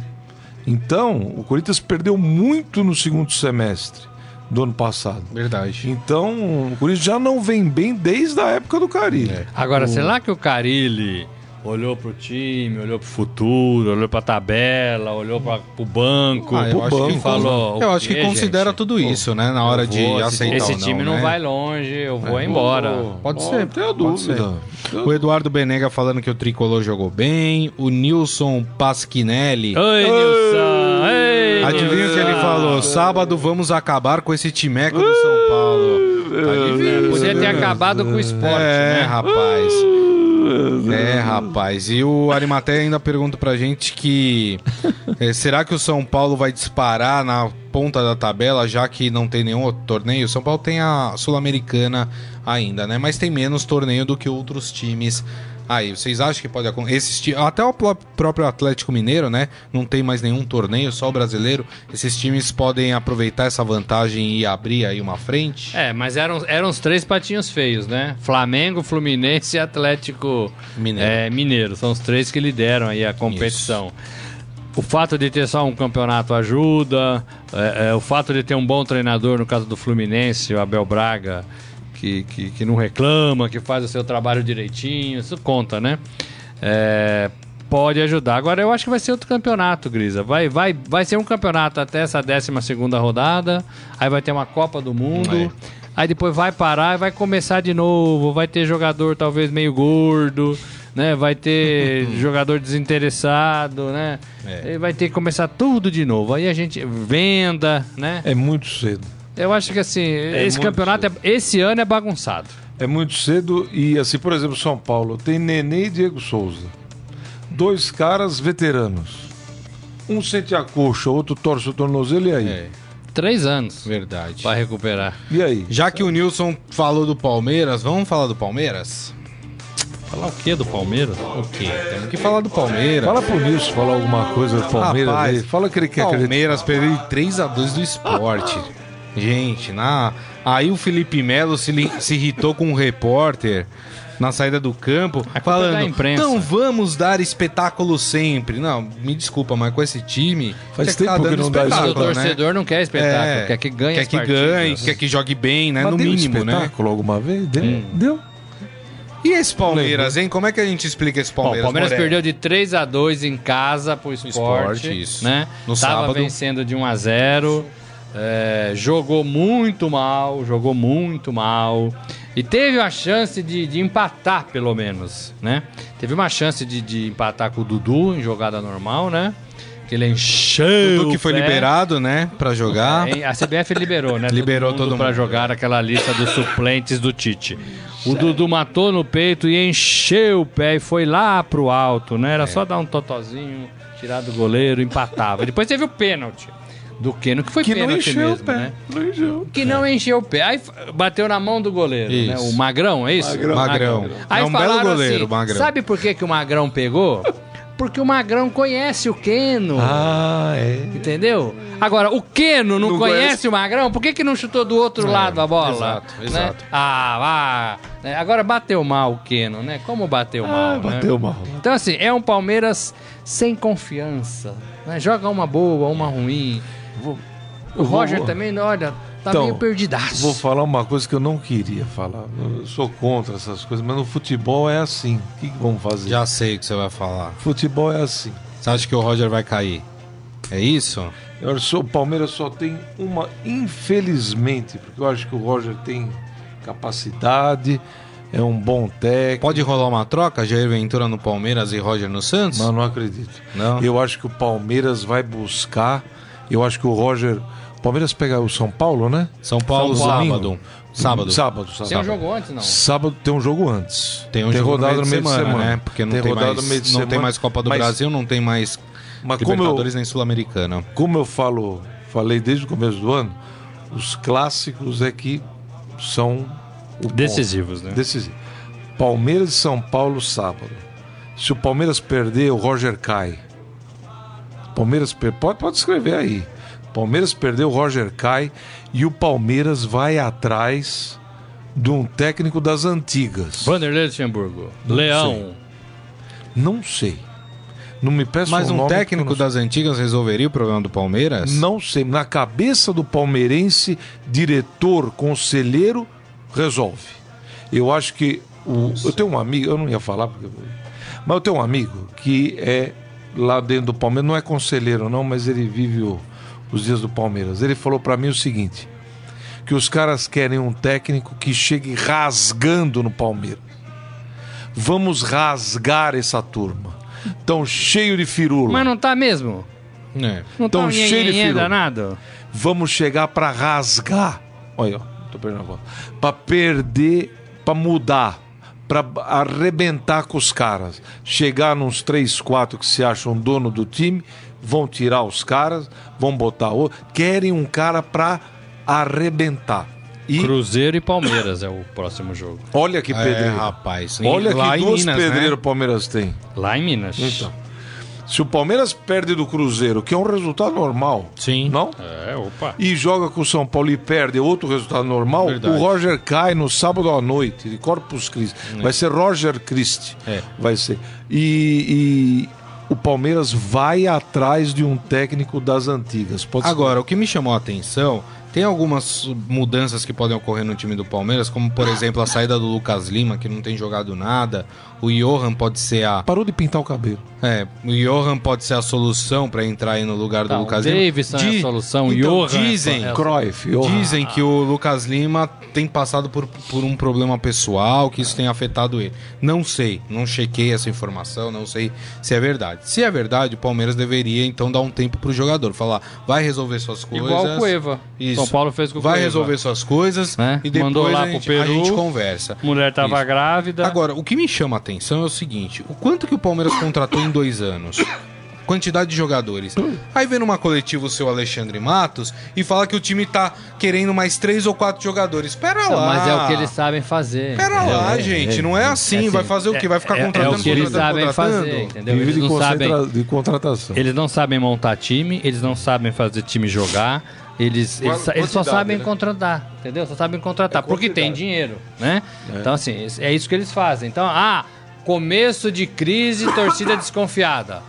Então, o Corinthians perdeu muito no segundo semestre do ano passado. Verdade. Então, o Corinthians já não vem bem desde a época do Carilli. É. Agora, será que o Carilli olhou pro time, olhou pro futuro, olhou pra tabela, olhou pra, pro banco, Ah, eu pro acho que, banco, falou, eu o acho que considera gente? tudo isso, né? Na hora Eu de vou, esse- aceitar Esse ou não, time não né? vai longe, eu vou embora. Pode Não ser, tenho pode dúvida. O Eduardo Benega falando que o Tricolor jogou bem. O Nilson Pasquinelli. Oi, Nilson! Ei, Adivinha o que ele falou? Sábado vamos acabar com esse timeco do São Paulo. Tá difícil, Podia ter né? acabado com o esporte, É, né? rapaz. É, rapaz. E o Arimaté ainda pergunta pra gente que eh, será que o São Paulo vai disparar na ponta da tabela, já que não tem nenhum outro torneio? O São Paulo tem a Sul-Americana ainda, né? Mas tem menos torneio do que outros times. Aí, vocês acham que pode acontecer? Até o pró- próprio Atlético Mineiro, né? Não tem mais nenhum torneio, só o brasileiro. Esses times podem aproveitar essa vantagem e abrir aí uma frente? É, mas eram, eram os três patinhos feios, né? Flamengo, Fluminense e Atlético Mineiro. é, Mineiro. São os três que lideram aí a competição. O fato de ter só um campeonato ajuda. é, é, o fato de ter um bom treinador, no caso do Fluminense, o Abel Braga, que, que, que não reclama, que faz o seu trabalho direitinho, isso conta, né? É, pode ajudar. Agora eu acho que vai ser outro campeonato, Grisa. Vai, vai, vai ser um campeonato até essa 12 segunda rodada. Aí vai ter uma Copa do Mundo. É. Aí depois vai parar e vai começar de novo. Vai ter jogador talvez meio gordo, né? Vai ter jogador desinteressado, né? É. Vai ter que começar tudo de novo. Aí a gente venda, né? É muito cedo. Eu acho que assim, esse muito campeonato, é- esse ano é bagunçado. É muito cedo e, assim, por exemplo, São Paulo tem Nenê e Diego Souza. Dois caras veteranos. Um sente a coxa, outro torce o tornozelo, e aí? É, Três anos verdade. para recuperar. E aí? Já que o Nilson falou do Palmeiras, vamos falar do Palmeiras? Falar o que do Palmeiras? O quê? Temos que falar do Palmeiras. Fala pro Nilson falar alguma coisa do Palmeiras Rapaz, aí. Fala que ele quer acreditar. Palmeiras perdeu de 3x2 do esporte. Gente, na... aí o Felipe Melo se, li- se irritou com um repórter na saída do campo, é falando: imprensa. Não vamos dar espetáculo sempre. Não, me desculpa, mas com esse time. Faz tinha tempo tá que dando não dá Mas o espetáculo, né? torcedor não quer espetáculo, É, quer que ganhe Quer que ganhe, quer que jogue bem, né? Mas no deu mínimo, né? espetáculo alguma vez? Deu? Deu? E esse Palmeiras, hein? Como é que a gente explica esse Bom, Palmeiras? o Palmeiras perdeu de 3 a 2 em casa pro esporte, Esporte, isso. né? No Tava sábado. vencendo de 1 a 0. É, jogou muito mal, jogou muito mal. E teve a chance de, de empatar, pelo menos, né? Teve uma chance de, de empatar com o Dudu em jogada normal, né? Que ele encheu. Dudu que foi pé. liberado, né? Pra jogar. É, A CBF liberou, né? Liberou todo pra mundo. jogar aquela lista dos suplentes do Tite. O Dudu matou no peito e encheu o pé e foi lá pro alto, né? É. Era só dar um totozinho, tirar do goleiro, empatava. Depois teve o pênalti do Keno, que foi Que não pênalti encheu mesmo, o pé. né? Não encheu. Que não encheu o pé. Aí bateu na mão do goleiro, né? O Magrão, é isso? Magrão. Magrão. Aí É um belo falaram goleiro, assim, Magrão. Sabe por que, que o Magrão pegou? Porque o Magrão conhece o Keno. Ah, é. Entendeu? Agora, o Keno não, Não conhece, conhece. o Magrão? Por que, que não chutou do outro lado a bola? exato, né? exato. Ah, ah, né? agora bateu mal o Keno, né? Como bateu mal, Ah, né? bateu mal. Então, assim, é um Palmeiras sem confiança. né? Joga uma boa, uma ruim. Vou- O eu vou- Roger também, olha, tá Então, meio perdidaço. Vou falar uma coisa que eu não queria falar. Eu sou contra essas coisas, mas no futebol é assim. O que, que vamos fazer? Já sei o que você vai falar. Futebol é assim. Você acha que o Roger vai cair? É isso? Eu que o Palmeiras só tem uma, infelizmente, porque eu acho que o Roger tem capacidade, é um bom técnico. Pode rolar uma troca? Jair Ventura no Palmeiras e Roger no Santos? Mas eu não acredito. Não? Eu acho que o Palmeiras vai buscar. Eu acho que o Roger. O Palmeiras pega o São Paulo, né? São Paulo, São Paulo. sábado. Sábado. Sábado, sábado. Tem um jogo antes, não? Sábado tem um jogo antes. Tem um jogo rodada no meio de semana, né? Porque não tem, rodada mais, no meio de não tem semana, mais Copa do mas- Brasil, não tem mais Mas como eu, Libertadores nem Sul-Americana. como eu falo, falei desde o começo do ano, os clássicos é que são o ponto. Decisivos, né? Decisivo. Palmeiras e São Paulo sábado. Se o Palmeiras perder, o Roger cai. Palmeiras pode, pode escrever aí. Palmeiras perdeu, o Roger cai e o Palmeiras vai atrás de um técnico das antigas. Vanderlei Luxemburgo. Leão. Não sei. Não me peça Mas um um técnico das antigas resolveria o problema do Palmeiras? Não sei. Na cabeça do palmeirense, diretor, conselheiro, resolve. Eu acho que. O, eu tenho um amigo, eu não ia falar, porque, mas eu tenho um amigo que é lá dentro do Palmeiras, não é conselheiro, não, mas ele vive o- os dias do Palmeiras. Ele falou para mim o seguinte: que os caras querem um técnico que chegue rasgando no Palmeiras. Vamos rasgar essa turma. Tão cheio de firula. Mas não tá mesmo? É. Não Tão tá cheio de firula. danado? vamos chegar para rasgar. Olha, ó, tô perdendo a bola. Para perder, para mudar, para arrebentar com os caras. Chegar nos 3, 4 que se acham dono do time, vão tirar os caras, vão botar outro. Querem um cara para arrebentar. E Cruzeiro e Palmeiras é o próximo jogo. olha que É, pedreiro. rapaz. olha Lá que duas Minas, pedreiras né? o Palmeiras tem. Lá em Minas. Então, se o Palmeiras perde do Cruzeiro, que é um resultado normal, Sim. não? É, opa. e joga com o São Paulo e perde é outro resultado normal, Verdade. o Roger cai no sábado à noite, de Corpus Christi. Vai ser Roger Christi. É. Vai ser. E, e o Palmeiras vai atrás de um técnico das antigas. Pode ser. Agora, o que me chamou a atenção, tem algumas mudanças que podem ocorrer no time do Palmeiras, como por exemplo a saída do Lucas Lima, que não tem jogado nada. O Johan pode ser a. Parou de pintar o cabelo. É, o Johan pode ser a solução para entrar aí no lugar do Tá, o Lucas Lima. Davidson é a Di- solução, o então, Johan dizem, é- Cruyff, Johan. Dizem que o Lucas Lima tem passado por, por um problema pessoal, que isso tem afetado ele. Não sei, não chequei essa informação, não sei se é verdade. Se é verdade, o Palmeiras deveria então dar um tempo pro jogador, falar, vai resolver suas coisas. Igual o Cueva. Isso. São Paulo fez com o Vai Cueva. resolver suas coisas Né? e depois Mandou lá a, pro gente, a Peru. gente conversa. Mulher tava Isso. grávida. Agora, o que me chama a atenção é o seguinte: o quanto que o Palmeiras contratou em dois anos? Quantidade de jogadores. Aí vem numa coletiva o seu Alexandre Matos e fala que o time tá querendo mais três ou quatro jogadores. Pera Não, lá. mas é o que eles sabem fazer. Pera entendeu? lá, É, gente. é, não é é assim. assim, vai fazer o quê? Vai ficar É, é contratando, o que eles contratando, sabem contratando? fazer, entendeu? Eles de, não sabem de contratação. Eles não sabem montar time, eles não sabem fazer time jogar, eles, eles, eles só sabem né? contratar, entendeu? Só sabem contratar, É porque tem dinheiro, né? Então, assim, é isso que eles fazem. Então, ah, começo de crise, torcida desconfiada.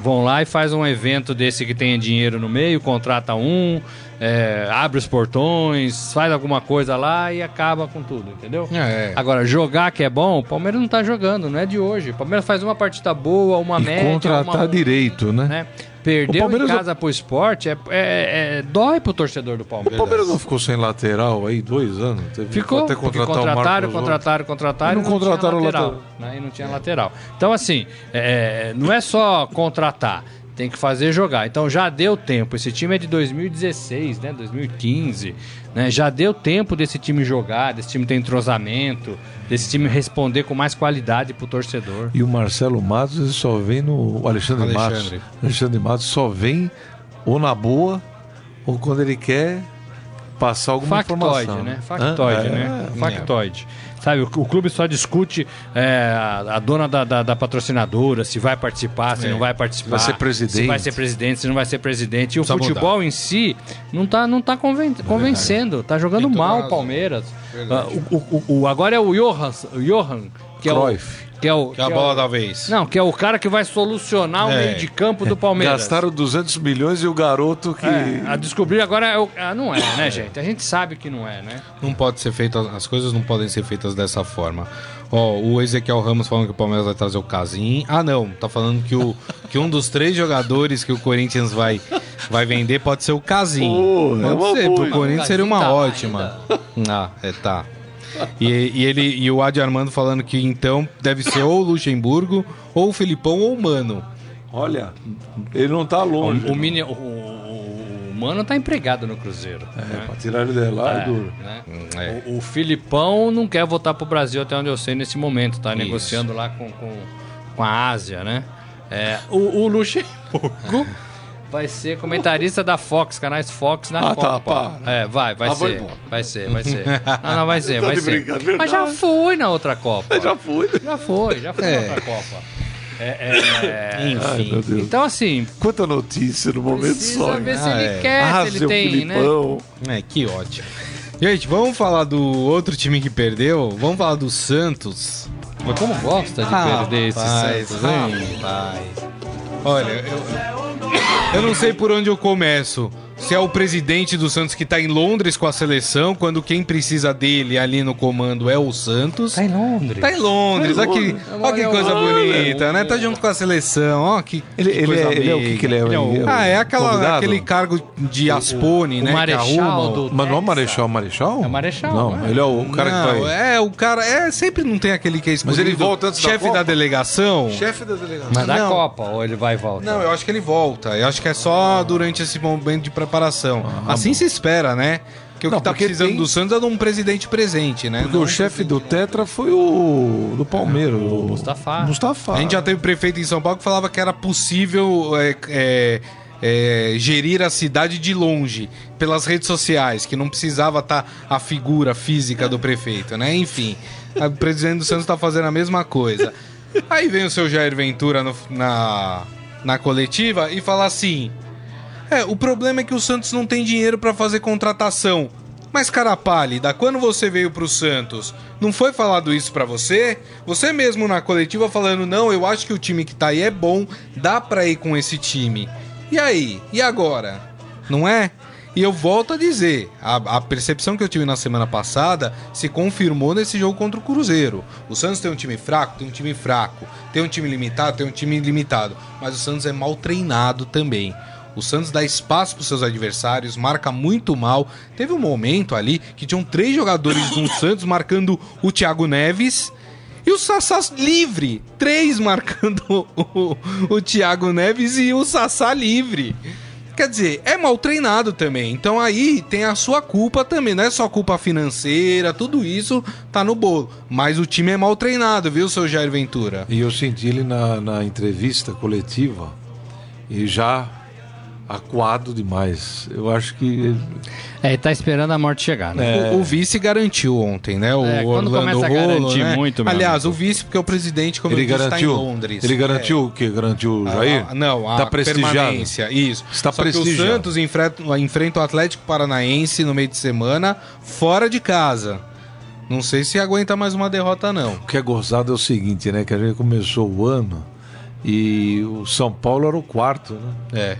Vão lá e faz um evento desse que tenha dinheiro no meio, contrata um, é, abre os portões, faz alguma coisa lá e acaba com tudo, entendeu? É. Agora, jogar que é bom, o Palmeiras não tá jogando, não é de hoje. O Palmeiras faz uma partida boa, uma E média, contratar uma... direito, né? né? Perdeu O Palmeiras em casa pro esporte, é, é- é- dói pro torcedor do O Palmeiras. Palmeiras não ficou sem lateral aí dois anos? Teve Ficou, até contratar o contrataram, Marcos contrataram, contrataram E não contrataram o tinha lateral. lateral. né? E não tinha lateral. Então, assim, é, não é só contratar, tem que fazer jogar. Então, já deu tempo. Esse time é de 2016, né? 2015. Né? Já deu tempo desse time jogar, desse time ter entrosamento, desse time responder com mais qualidade pro torcedor. E o Marcelo Matos ele só vem no. O Alexandre, Alexandre. Matos. Alexandre Matos só vem ou na boa ou quando ele quer passar alguma Factoide, informação. né? Factoide, É, né? é. Factoide. Sabe, o, o clube só discute é, a, a dona da, da- da patrocinadora, se vai participar, se É. não vai participar. Vai ser presidente. Se vai ser presidente, se não vai ser presidente. E o futebol em si não tá, não tá conven- convencendo. Tá jogando mal o. Palmeiras. Ah, o, o- o- agora é o Johan, o Johan que é o, Cruyff. Que é o Que é a que bola o- da vez. Não, que é o cara que vai solucionar o É. meio de campo do Palmeiras. Gastaram 200 milhões e o garoto que. É, a descobrir agora é o- ah, não é, né, gente? A gente sabe que não é, né? Não pode ser feito, as coisas não podem ser feitas dessa forma. Ó, o Ezequiel Ramos falando que o Palmeiras vai trazer o Casim. Ah, não, tá falando que, o, que um dos três jogadores que o Corinthians vai, vai vender pode ser o Casim. É pode ser, pro? Corinthians seria uma tá ótima. Ah, é, tá. E, e ele, e o Adi Armando falando que então deve ser ou o Luxemburgo, ou o Filipão, ou o Mano. Olha, ele não tá longe. O, o, mini- o- o- o Mano tá empregado no Cruzeiro. É, né? pra tirar ele de lá é, É, duro. né? É. O, o Filipão não quer voltar pro Brasil até onde eu sei nesse momento, tá Isso. negociando lá com, com, com a Ásia, né? É, o, o Luxemburgo vai ser comentarista da Fox, canais Fox na Ah, tá, Copa. para. É, vai, vai Ah, ser. Vai ser, vai ser. Não, não, vai ser, Tá vai ser. Mas já foi na outra Copa. Já fui. Já foi, já foi É. na outra Copa. É, é, Ai, meu Enfim. Deus. então, assim, Quanta notícia no momento precisa só. ver hein? se Ah, ele é. quer, Ah, se ele seu tem, né? Filipão. É, que ótimo. Gente, vamos falar do outro time que perdeu? Vamos falar do Santos. Mas como gosta de perder esse Rapaz, Santos, hein? rapaz. Olha, eu, eu não sei por onde eu começo. Se é o presidente do Santos que tá em Londres com a seleção, quando quem precisa dele ali no comando é o Santos. Tá em Londres. Tá em Londres, olha que, olha que coisa bonita, né? Tá junto com a seleção, ó que, Ele, que ele, é, ele é o que, que ele é? Ele é o- Ah, é aquela, convidado? aquele cargo de Aspone, o né? que marechal o- do- Mas não é o. Marechal, Marechal? É o Marechal, Não, é? ele é o cara não, que vai... é, o cara. É, sempre não tem aquele que é Mas ele escolhido, volta antes da chefe da, Copa? delegação. Chefe da delegação. Mas da. Copa, ou ele vai e volta? Não, eu acho que ele volta. Eu acho que é só durante esse momento de preparação. Assim se espera, né? Que o Ah, Não, que tá porque precisando tem- do Santos é de um presidente presente, né? Porque Não- o chefe do Tetra foi o do Palmeiras. o Mustafa. Mustafa. A gente já teve prefeito em São Paulo que falava que era possível é, é, é, gerir a cidade de longe, pelas redes sociais, que não precisava estar a figura física do prefeito, né? Enfim, o presidente do Santos está fazendo a mesma coisa. Aí vem o seu Jair Ventura no- na, na coletiva e fala assim: É, o problema é que o Santos não tem dinheiro para fazer contratação. Mas cara pálida, quando você veio pro Santos, não foi falado isso pra você? Você mesmo na coletiva falando: "Não, eu acho que o time que tá aí é bom, dá pra ir com esse time". E aí? E agora? Não é? E eu volto a dizer, a, a percepção que eu tive na semana passada se confirmou nesse jogo contra o Cruzeiro. O Santos tem um time fraco, tem um time fraco. Tem um time limitado, tem um time limitado. Mas o Santos é mal treinado também. O Santos dá espaço para seus adversários, marca muito mal. Teve um momento ali que tinham três jogadores do Santos marcando o Thiago Neves e o Sassá livre. Três marcando o, o Thiago Neves e o Sassá livre. Quer dizer, é mal treinado também. Então aí tem a sua culpa também. Não é só culpa financeira, tudo isso tá no bolo. Mas o time é mal treinado, viu, seu Jair Ventura? E eu senti ele na, na entrevista coletiva e já acuado demais. Eu acho que. É, ele tá esperando a morte chegar, né? O, o vice garantiu ontem, né? O É, quando Orlando começa a Rolo, garantir né? muito, meu Aliás, o vice, porque o presidente, como Ele eu disse, garantiu. está em Londres. Ele garantiu o quê? Garantiu o É. Jair? Ah, não, a Tá prestigiado. permanência, isso. Está Só que o prestigiado. Santos enfrenta, enfrenta o Atlético Paranaense no meio de semana, fora de casa. Não sei se aguenta mais uma derrota, não. O que é gozado é o seguinte, né? Que a gente começou o ano e o São Paulo era o quarto, né? É,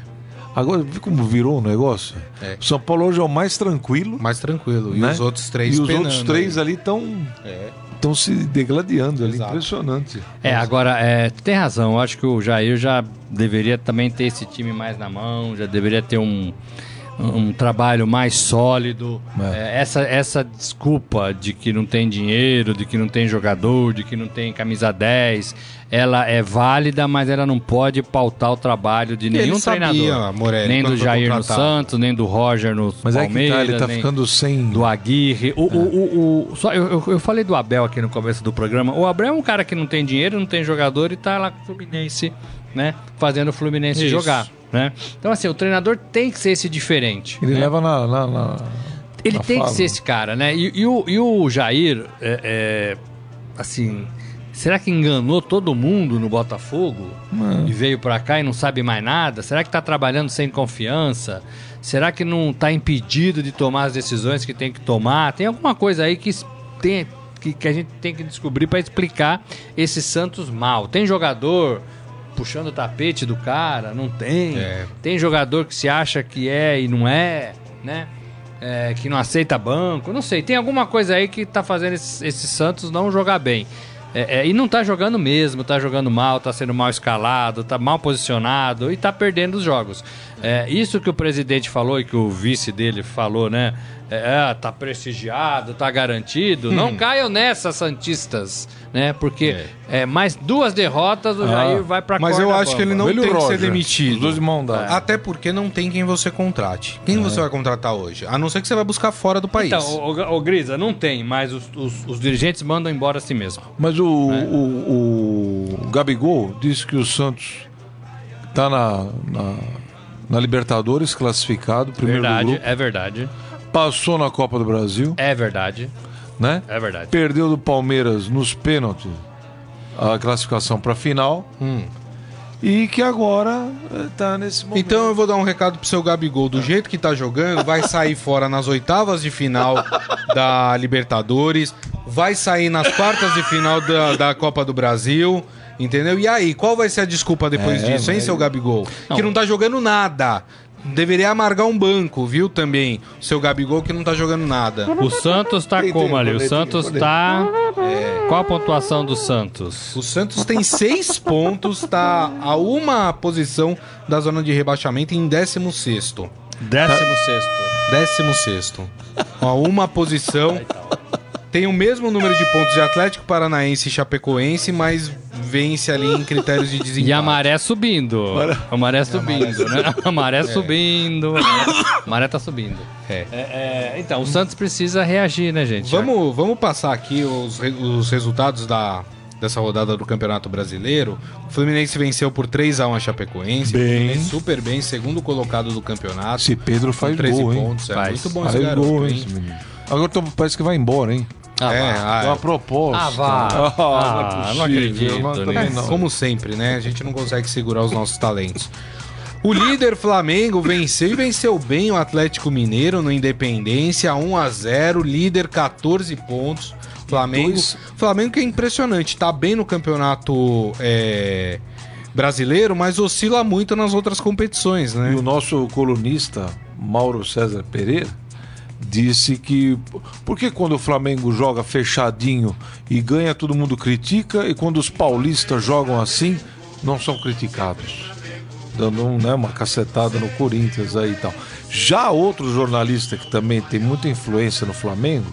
Agora, viu como virou o negócio? É. O São Paulo hoje é o mais tranquilo. mais tranquilo. E né? os outros três E os penando outros três aí. ali estão É. estão se degladiando ali. Exato. Impressionante. É, agora, é, tu tem razão. Eu acho que o Jair já deveria também ter esse time mais na mão, já deveria ter um, um trabalho mais sólido. É. É, essa, essa desculpa de que não tem dinheiro, de que não tem jogador, de que não tem camisa 10, ela é válida, mas ela não pode pautar o trabalho de nenhum sabia, treinador. Morelli, nem do Jair no. Santos, nem do Roger no Mas é que Palmeiras. tá, ele tá ficando sem. do Aguirre. O, o, o, o- só, eu, eu, eu falei do Abel aqui no começo do programa. O Abel é um cara que não tem dinheiro, não tem jogador e tá lá com o Fluminense, né? Fazendo o Fluminense Isso. jogar, né? Então, assim, o treinador tem que ser esse diferente. Ele né? leva na. na- na- Ele na tem fala. que ser esse cara, né? E, e o, e o Jair, é, é, assim, será que enganou todo mundo no Botafogo? E veio pra cá e não sabe mais nada? Será que tá trabalhando sem confiança? Será que não tá impedido de tomar as decisões que tem que tomar? Tem alguma coisa aí que tem. Que, que a gente tem que descobrir pra explicar esse Santos mal. Tem jogador puxando o tapete do cara? Não tem. É. Tem jogador que se acha que é e não é, né? É, que não aceita banco, não sei. Tem alguma coisa aí que tá fazendo esse, esse Santos não jogar bem. É, é, e não tá jogando mesmo, tá jogando mal, tá sendo mal escalado, tá mal posicionado e tá perdendo os jogos. É, isso que o presidente falou e que o vice dele falou, né? É, tá prestigiado, tá garantido. Não caiam nessas, Santistas, né? Porque é. mais duas derrotas, o Jair vai pra Mas eu acho que ele bamba. não Ele e o tem que ser Roger, demitido. Os dois de mão dada. Até porque não tem quem você contrate. Quem você vai contratar hoje? A não ser que você vai buscar fora do país. Então, o, o, o Grisa, não tem, mas os, os- os dirigentes mandam embora a si mesmo. Mas o, o, o Gabigol disse que o Santos tá na, na, na Libertadores classificado, primeiro do Verdade, é verdade. Passou na Copa do Brasil, É verdade. né? É verdade. Perdeu do Palmeiras nos pênaltis a classificação para final Hum. e que agora eh, tá nesse momento. Então eu vou dar um recado pro seu Gabigol. Do jeito que tá jogando, vai sair fora nas oitavas de final da Libertadores, vai sair nas quartas de final da, da Copa do Brasil. Entendeu? E aí, qual vai ser a desculpa depois É, disso, hein, mas- seu Gabigol? Não. Que não tá jogando nada. Deveria amargar um banco, viu, também? O seu Gabigol que não tá jogando nada. O Santos tá Tem, como tem, ali? O Santos tá. Qual a pontuação do Santos? O Santos tem seis pontos, tá a uma posição da zona de rebaixamento em 16 Décimo sexto. Décimo sexto. A uma posição. Tem o mesmo número de pontos de Atlético Paranaense e Chapecoense, mas vence ali em critérios de desempate. E a maré subindo. A maré subindo, né? A maré subindo. A maré tá subindo. É. É, é, então, o Santos precisa reagir, né, gente? Vamos, vamos passar aqui os, re- os resultados da, dessa rodada do Campeonato Brasileiro. O Fluminense venceu por 3x1 a Chapecoense. Bem. O Fluminense super bem, segundo colocado do campeonato. Esse Pedro com faz 13 gol, hein? pontos. É Faz. muito bom esse Faz garoto, gol, hein, hein? esse menino. Agora tô- parece que vai embora, hein? Ah, é, ah, Deu uma proposta. Ah, vá. Ah, Ah, é não acredito mas também nisso. não. Como sempre, né? A gente não consegue segurar os nossos talentos. O líder Flamengo venceu e venceu bem o Atlético Mineiro no Independência, 1 a 0 líder 14 pontos. Flamengo, dois- Flamengo que é impressionante, tá bem no campeonato é, brasileiro, mas oscila muito nas outras competições, né? E o nosso colunista, Mauro César Pereira, disse que. Por que quando o Flamengo joga fechadinho e ganha, todo mundo critica, e quando os paulistas jogam assim, não são criticados? Dando um, né, uma cacetada no Corinthians aí e tal. Já outro jornalista que também tem muita influência no Flamengo,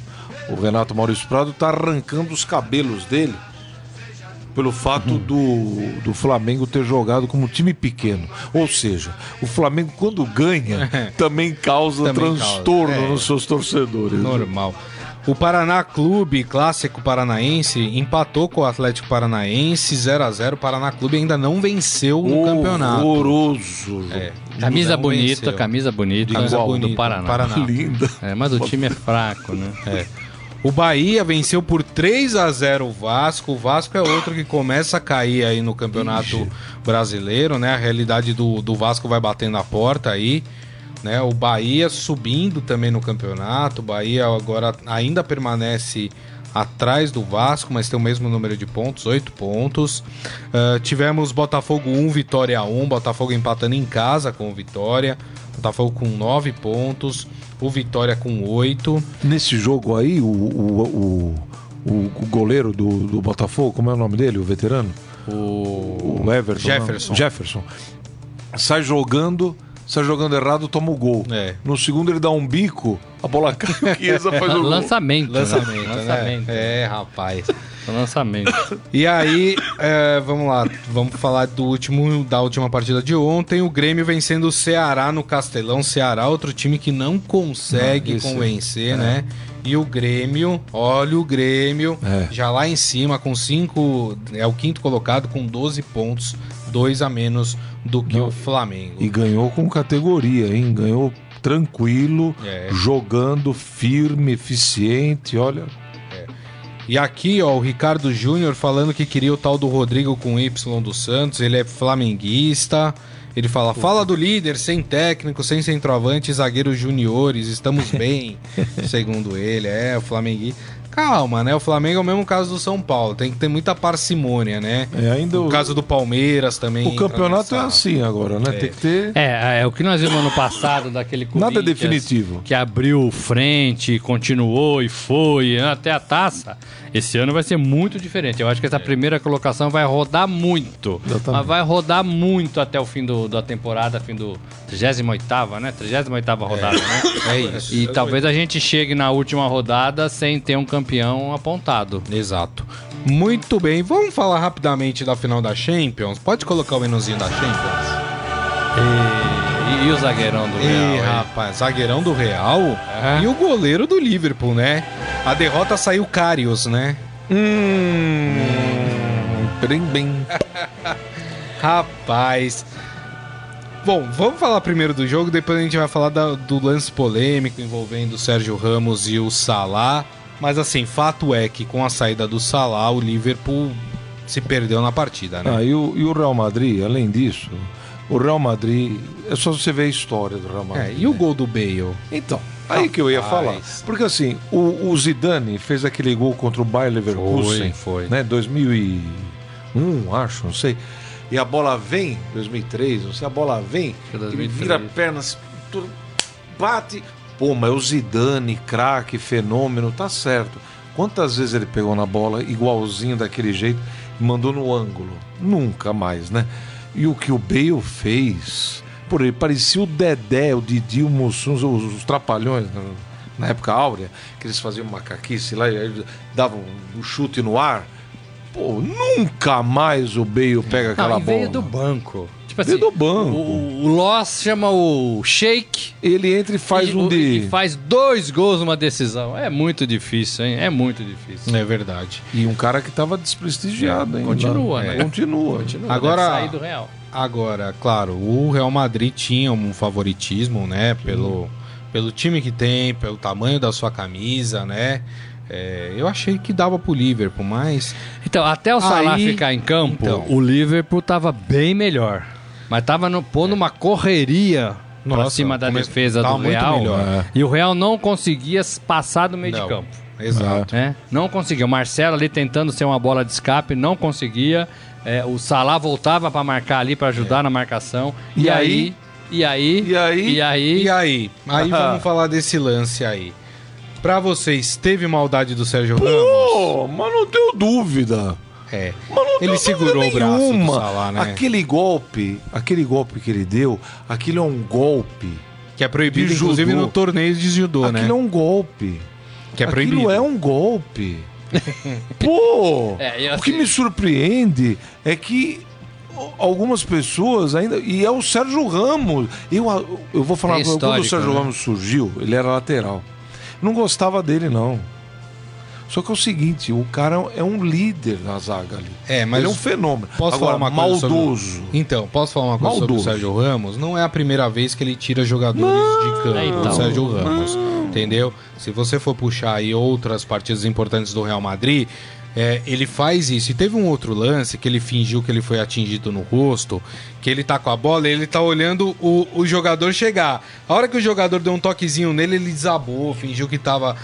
o Renato Maurício Prado, está arrancando os cabelos dele pelo fato do, do Flamengo ter jogado como time pequeno. Ou seja, o Flamengo, quando ganha, também causa Também transtorno causa, é. nos seus torcedores. Normal. O Paraná Clube, clássico paranaense, empatou com o Atlético Paranaense 0 a 0 O Paraná Clube ainda não venceu no campeonato. Horroroso. É. Camisa Não bonita, venceu. camisa bonita. Camisa Igual bonita, do Paraná. Paraná. Linda. É, mas o time é fraco, né? É. O Bahia venceu por 3 a 0 o Vasco. O Vasco é outro que começa a cair aí no Campeonato Brasileiro, né? A realidade do, do Vasco vai batendo a porta aí. Né? O Bahia subindo também no campeonato. O Bahia agora ainda permanece atrás do Vasco, mas tem o mesmo número de pontos, 8 pontos. Ah, tivemos Botafogo 1, Vitória 1. Botafogo empatando em casa com o Vitória. Botafogo com 9 pontos. O Vitória com 8. Nesse jogo aí, o, o, o, o- o goleiro do, do Botafogo, como é o nome dele, o veterano? O, O Everton. Jefferson. não? Jefferson. Sai jogando, sai jogando errado, toma o gol. É. No segundo ele dá um bico, a bola cai, o Chiesa faz o gol. Lançamento. né? Lançamento, né? Lançamento. É, rapaz. Lançamento. E aí, é, vamos lá, vamos falar do último, da última partida de ontem. O Grêmio vencendo o Ceará no Castelão. Ceará, outro time que não consegue Não, convencer, né? E o Grêmio, olha o Grêmio, É. já lá em cima com cinco, é o quinto colocado com 12 pontos, dois a menos do que Não, o Flamengo. E ganhou com categoria, hein? Ganhou tranquilo, É. jogando firme, eficiente, olha. E aqui, ó, o Ricardo Júnior falando que queria o tal do Rodrigo com Y do Santos, ele é flamenguista. Ele fala: fala do líder, sem técnico, sem centroavante, zagueiros juniores, estamos bem, segundo ele. É, o Flamenguista. Calma, né? O Flamengo é o mesmo caso do São Paulo, tem que ter muita parcimônia, né? É, ainda o o, caso do Palmeiras também. o campeonato é assim agora, né? É. Tem que ter. É, é o que nós vimos ano passado daquele Corinthians Nada definitivo. que abriu frente, continuou e foi até a taça. Esse ano vai ser muito diferente. Eu acho que essa primeira colocação vai rodar muito. Exatamente. Mas vai rodar muito até o fim do, da temporada, fim do 38ª, né? 38ª rodada, né? É isso. E talvez a gente chegue na última rodada sem ter um campeão apontado. Exato. Muito bem, vamos falar rapidamente da final da Champions. Pode colocar o menuzinho da Champions? E, e o zagueirão do Real? Hein? rapaz, zagueirão do Real É. e o goleiro do Liverpool, né? A derrota saiu Carius, né? Hum. Bem, bem. Rapaz. Bom, vamos falar primeiro do jogo, depois a gente vai falar da- do lance polêmico envolvendo o Sérgio Ramos e o Salah. Mas assim, fato é que com a saída do Salah, o Liverpool se perdeu na partida, né? Ah, e, o, e o Real Madrid, além disso, o Real Madrid. É só você ver a história do Real Madrid. É, e o né? gol do Bale? Então, aí que eu ia falar. Porque assim, o, o Zidane fez aquele gol contra o Bayer Leverkusen. Foi, foi. Né, 2001, acho, não sei. E a bola vem, 2003, não sei, a bola vem, é ele 2003. vira a perna, tudo, bate. Pô, mas o Zidane, craque, fenômeno, tá certo. Quantas vezes ele pegou na bola igualzinho daquele jeito e mandou no ângulo? Nunca mais, né? E o que o Bale fez, por ele parecia o Dedé, o Didi, o Mussum, os, os trapalhões na, na época áurea, que eles faziam macaquice lá e aí davam um chute no ar. Pô, nunca mais o Bale pega aquela Não, e bola. veio do banco. Tipo assim, do banco. O, o Loss chama o Shake Ele entra e faz e, um de. e faz dois gols numa decisão. É muito difícil, hein? É muito difícil. É verdade. E um cara que tava desprestigiado ainda. Continua, É. né? Continua. Continua, Agora- deve sair do Real. Agora, claro, o Real Madrid tinha um favoritismo, né? Pelo, pelo time que tem, pelo tamanho da sua camisa, né? É, eu achei que dava pro Liverpool, mas Então, até o Salah Aí- ficar em campo, então. o Liverpool tava bem melhor. Mas tava no, pondo uma correria pra Nossa, cima da defesa do Real. melhor. É. E o Real não conseguia passar do meio Não, de campo. Exato. né? Não conseguia. O Marcelo ali tentando ser uma bola de escape, não conseguia. É, o Salah voltava pra marcar ali, pra ajudar na marcação. E, E aí, e aí, E aí? e aí, E aí? Aí vamos falar desse lance aí. Pra vocês, teve maldade do Sérgio Ramos? Pô, mas não tenho dúvida. É. Mas não Ele segurou o braço do. Salah, né? Aquele golpe, aquele golpe que ele deu, aquilo é um golpe. Que é proibido, inclusive, judô. no torneio de judô, né? aquilo é um golpe. Que é Aquilo proibido. é um golpe. Pô! É, O que assim- me surpreende é que algumas pessoas ainda. E é o Sérgio Ramos. Eu, eu vou falar Tem quando o Sérgio né? Ramos surgiu, ele era lateral. Não gostava dele, não. Só que é o seguinte, o cara é um líder na zaga ali. É, mas ele é um fenômeno. Posso Agora, falar uma coisa maldoso. sobre... Então, posso falar uma coisa sobre o Maldoso. Sérgio Ramos? Não é a primeira vez que ele tira jogadores de campo, Então. o Sérgio Ramos. Entendeu? Se você for puxar aí outras partidas importantes do Real Madrid, é, ele faz isso. E teve um outro lance que ele fingiu que ele foi atingido no rosto, que ele tá com a bola e ele tá olhando o, o jogador chegar. A hora que o jogador deu um toquezinho nele, ele desabou, fingiu que tava.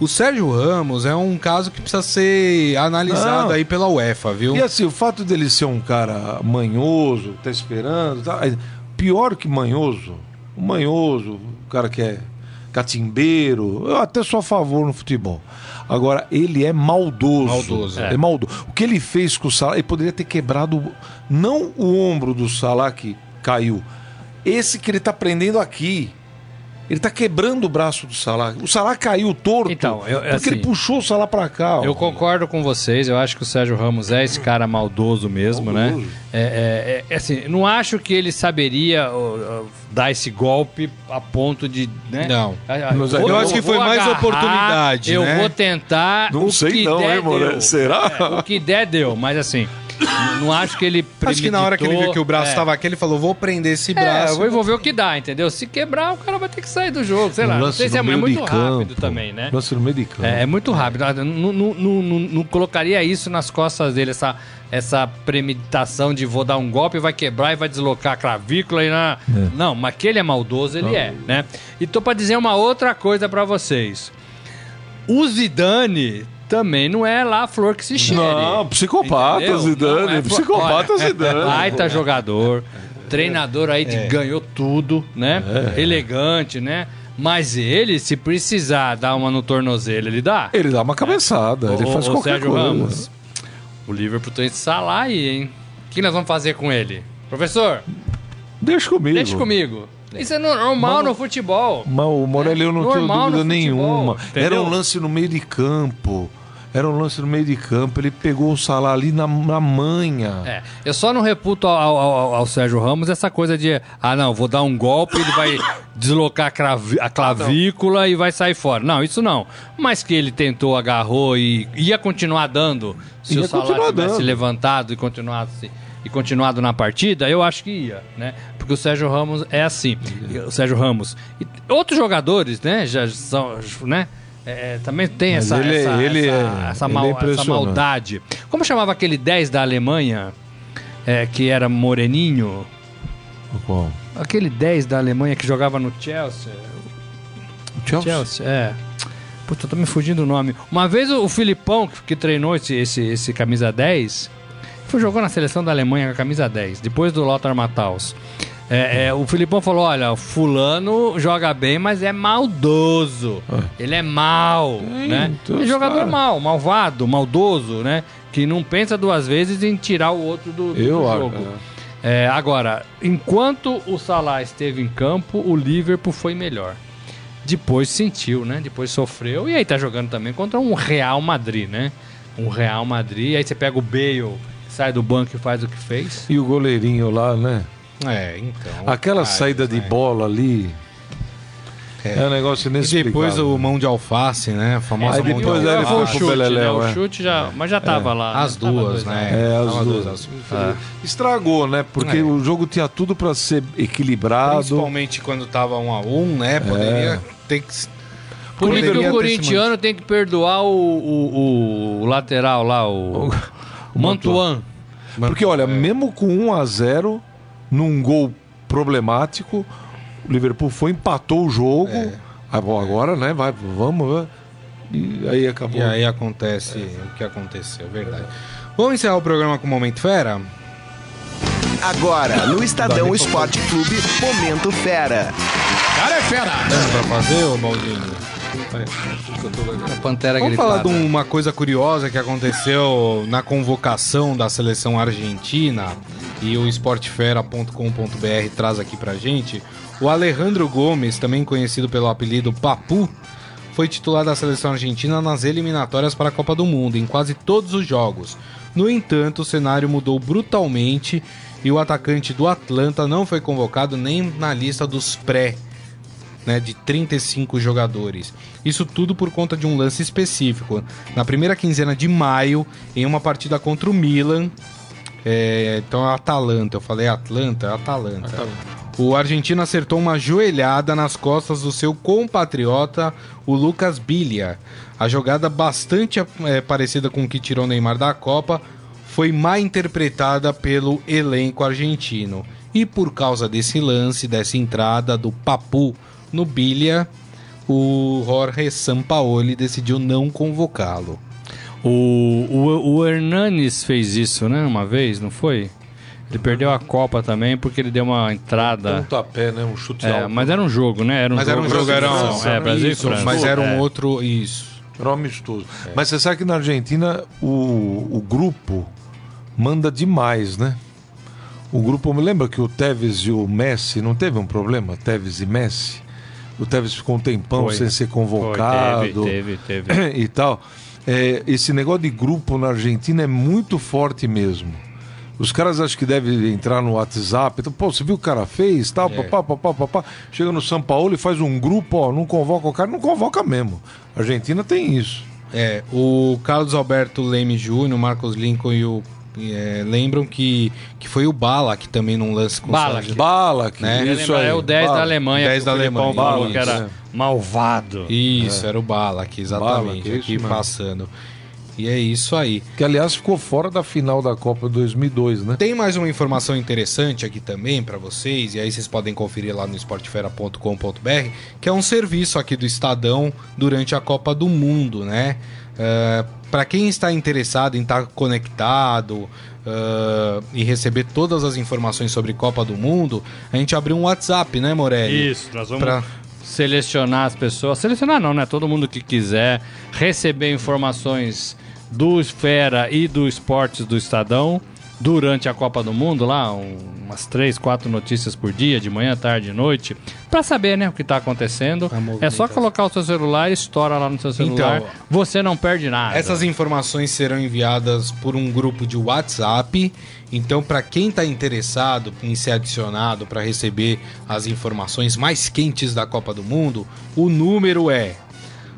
O Sérgio Ramos é um caso que precisa ser analisado Não. aí pela UEFA, viu? E assim, o fato dele ser um cara manhoso, tá esperando, tá, pior que manhoso, o manhoso, o cara que é catimbeiro, eu até sou a favor no futebol. Agora, ele é maldoso. Maldoso, É. é. maldoso. O que ele fez com o Salah, ele poderia ter quebrado não o ombro do Salah que caiu, esse que ele tá prendendo aqui. Ele tá quebrando o braço do Salah. O Salah caiu torto. Então, eu- porque assim, ele puxou o Salah pra cá. ó. Eu concordo com vocês, eu acho que o Sérgio Ramos é esse cara maldoso mesmo, Maldoso. né? É, é, é, assim, não acho que ele saberia ó, ó, dar esse golpe a ponto de. Né? Não. Mas vou- eu acho que foi mais agarrar, oportunidade, Eu né? vou tentar. Não o sei que não, der, hein, Moreira? deu. Será? É, o que der, deu, mas assim. Não acho que ele. Acho que na hora que ele viu que o braço é. estava aqui, ele falou: vou prender esse É, braço. eu vou envolver o que dá, entendeu? Se quebrar, o cara vai ter que sair do jogo, sei lá. Não lance sei se é, é muito rápido campo. também, né? Lance no meio de campo. É, é muito rápido. Não, não, não, não- não colocaria isso nas costas dele, essa, essa premeditação de vou dar um golpe, vai quebrar e vai deslocar a clavícula. E na... Não, mas que ele é maldoso, ele é, né? E tô pra dizer uma outra coisa pra vocês. O Zidane também não é lá a flor que se cheire. Não, psicopata, Entendeu? Zidane. Não, é psicopata, Olha, Zidane. Baita jogador, treinador aí de ganhou tudo, né? Elegante, né? Mas ele, se precisar dar uma no tornozelo, ele dá. Ele dá uma cabeçada, ele Ô, faz ô, qualquer Sérgio coisa. Ramos, o Liverpool tem esse Salah aí, hein? O que nós vamos fazer com ele? Professor, Deixa comigo. deixa comigo. Isso é normal Mas- no futebol. Mas o Morelli eu não tenho Normal no dúvida nenhuma. futebol, Era entendeu? um lance no meio de campo. Era um lance no meio de campo. Ele pegou o Salah ali na, na manha. É, eu só não reputo ao, ao- ao- ao Sérgio Ramos essa coisa de, ah não, vou dar um golpe, ele vai deslocar a, cravi- a clavícula e vai sair fora. Não, isso não. Mas que ele tentou, agarrou e ia continuar dando, se Ia o Salah continuar tivesse dando. levantado e continuado, e continuado na partida, eu acho que ia, né? Porque o Sérgio Ramos é assim. O Sérgio Ramos. E outros jogadores, né, já são, né? é, também tem Mas essa, ele- essa, ele essa, é- essa é mal- essa impressionante. maldade. Como chamava aquele 10 da Alemanha, é, que era moreninho? Qual? Aquele 10 da Alemanha que jogava no Chelsea. Chelsea? Chelsea, é. Puta, eu tô me fugindo do nome. Uma vez o, Filipão, que, que treinou esse, esse, esse camisa 10, foi jogou na seleção da Alemanha com a camisa 10, depois do Lothar Matthaus. É, é, o Filipão falou: olha, fulano joga bem, mas é maldoso. Ele é mal, né? então é jogador cara- mal, malvado, maldoso, né? Que não pensa duas vezes em tirar o outro do, do Eu acho, jogo. É, agora, enquanto o Salah esteve em campo, o Liverpool foi melhor. Depois sentiu, né? Depois sofreu. E aí tá jogando também contra um Real Madrid, né? Um Real Madrid. Aí você pega o Bale, sai do banco e faz o que fez. E o goleirinho lá, né? É, então. Aquela Carlos, saída de né? bola ali. É, um negócio E inexplicável. depois o mão de alface, né? A famosa Aí mão de depois alface. ele foi o foi pro chute, né? Beleléu, O é. chute já... Mas já tava lá. As né? Duas, um. né? É, as Tava duas. duas. Estragou, né? Porque É. o jogo tinha tudo pra ser equilibrado. Principalmente quando tava um a um, né? Poderia ter que. Por isso que o corintiano tem que perdoar o, o, o lateral lá, o, o Mantuan. Porque, olha, mesmo com 1 a 0 num gol problemático. O Liverpool foi, empatou o jogo. É. Ah, bom, agora, né? Vai, vamos, né? E aí acabou. E aí acontece o que aconteceu, é verdade. Vamos encerrar o programa com o Momento Fera? Agora, no Estadão Esporte Clube, Momento Fera. Dá pra fazer, ô Maldini? A Pantera Vamos falar de uma coisa curiosa que aconteceu na convocação da seleção argentina e o esportefera.com.br traz aqui pra gente. O Alejandro Gomes, também conhecido pelo apelido Papu, foi titular da seleção argentina nas eliminatórias para a Copa do Mundo, em quase todos os jogos. No entanto, o cenário mudou brutalmente e o atacante do Atlanta não foi convocado nem na lista dos pré né, de 35 jogadores. Isso tudo por conta de um lance específico. Na primeira quinzena de maio, em uma partida contra o Milan, é, então é Atalanta, eu falei Atlanta, é Atalanta. O argentino acertou uma joelhada nas costas do seu compatriota, o Lucas Bilha. A jogada bastante é, parecida com o que tirou Neymar da Copa foi mal interpretada pelo elenco argentino. E por causa desse lance, dessa entrada do Papu no Bilha, o Jorge Sampaoli decidiu não convocá-lo. O, o, o Hernanes fez isso, né? Uma vez, não foi? Ele perdeu a Copa também porque ele deu uma entrada. Pontapé, né? Um chute É, alto. mas era um jogo, né? Era um Mas era um jogo, era um, É, Brasil isso, mas era um É. outro. Isso. Era um amistoso. Mas você sabe que na Argentina o, o grupo manda demais, né? O grupo, me lembra que o Tevez e o Messi, não teve um problema? Tevez e Messi? O Tevez ficou um tempão Foi. sem ser Foi, convocado teve, teve, teve. e tal. É, esse negócio de grupo na Argentina é muito forte mesmo. Os caras acho que devem entrar no WhatsApp. Então, pô, você viu o cara fez? Tal, papá, papá, papá. Chega no São Paulo e faz um grupo, ó, não convoca o cara, não convoca mesmo. A Argentina tem isso. É, o Carlos Alberto Leme Júnior, o Marcos Lincoln e o. é, lembram que, que foi o Bala que também não lance com o Bala, Sérgio- Bala, que Né? isso Lembra, aí. é o 10 da Bala. Alemanha. 10 que da o Alemanha, falou isso, que era é. malvado. Isso, era o Bala exatamente. Que é isso aqui mesmo. passando. E é isso aí. Que aliás ficou fora da final da Copa 2002, né? Tem mais uma informação interessante aqui também para vocês, e aí vocês podem conferir lá no esportefera.com.br, que é um serviço aqui do Estadão durante a Copa do Mundo, né? Para quem está interessado em estar conectado ah, e receber todas as informações sobre Copa do Mundo, a gente abriu um WhatsApp, né, Morelli? Isso, nós vamos Pra- selecionar as pessoas. Selecionar não, né? Todo mundo que quiser receber informações do Esfera e do Esportes do Estadão durante a Copa do Mundo, lá, um- umas três, quatro notícias por dia, de manhã, tarde e noite, pra saber, né, o que tá acontecendo. É só colocar o seu celular, estoura lá no seu celular, Então, você não perde nada. Essas informações serão enviadas por um grupo de WhatsApp. Então, para quem está interessado em ser adicionado para receber as informações mais quentes da Copa do Mundo, o número é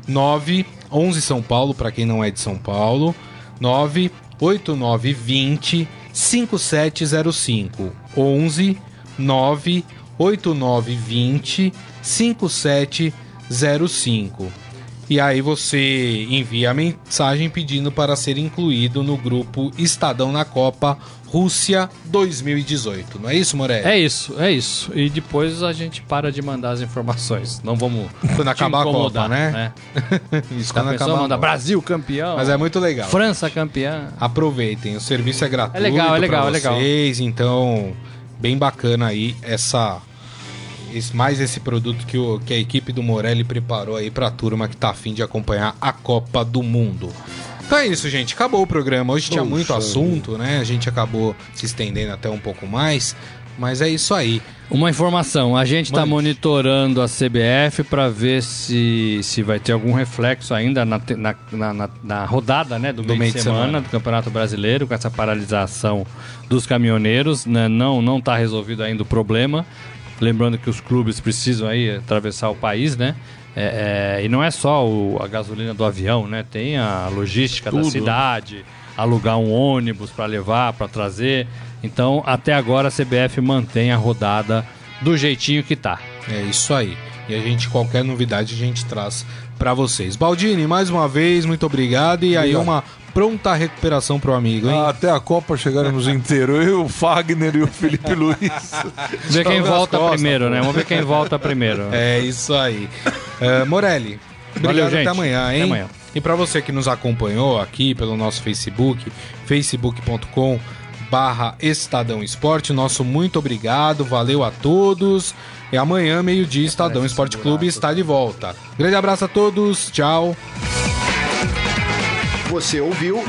911 São Paulo, para quem não é de São Paulo, 98920 5705 11 98920 5705. E aí você envia a mensagem pedindo para ser incluído no grupo Estadão na Copa Rússia 2018. Não é isso, Morelli? É isso, é isso. E depois a gente para de mandar as informações. Não vamos Quando acabar a Copa, né? Isso Já quando acabar a manda. Brasil campeão. Mas é muito legal. França campeã. Aproveitem, o serviço é gratuito. É legal, é legal, é legal. vocês, Então, bem bacana aí essa esse- mais esse produto que, o, que a equipe do Morelli preparou aí pra turma que tá afim de acompanhar a Copa do Mundo. Então é isso, gente. Acabou o programa. Hoje tinha muito assunto, né? A gente acabou se estendendo até um pouco mais. Mas é isso aí. Uma informação, a gente está monitorando a CBF para ver se, se vai ter algum reflexo ainda na, na, na, na- rodada né, do, Do meio de semana, do Campeonato Brasileiro, com essa paralisação dos caminhoneiros. né, Não não está resolvido ainda o problema. Lembrando que os clubes precisam aí atravessar o país, né? É, é, e não é só o- a gasolina do avião, né? Tem a logística da Tudo. cidade, alugar um ônibus para levar, para trazer. Então, até agora a CBF mantém a rodada do jeitinho que tá. É isso aí. E a gente, qualquer novidade, a gente traz para vocês. Baldini, mais uma vez, muito obrigado. E aí, uma pronta recuperação pro amigo, hein? Ah, até a Copa chegaremos inteiro. Eu, o Fagner e o Felipe Luiz. Ver quem volta costas, primeiro, pô. né? Vamos ver quem volta primeiro. É isso aí. Eh, Morelli, obrigado gente. até amanhã, hein? Até amanhã. E para você que nos acompanhou aqui pelo nosso Facebook, facebook.com barra Estadão Esporte, nosso muito obrigado, valeu a todos. E amanhã, meio-dia, Estadão Esporte Clube está de volta. Grande abraço a todos, tchau. Você ouviu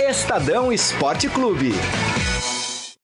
Estadão Esporte Clube.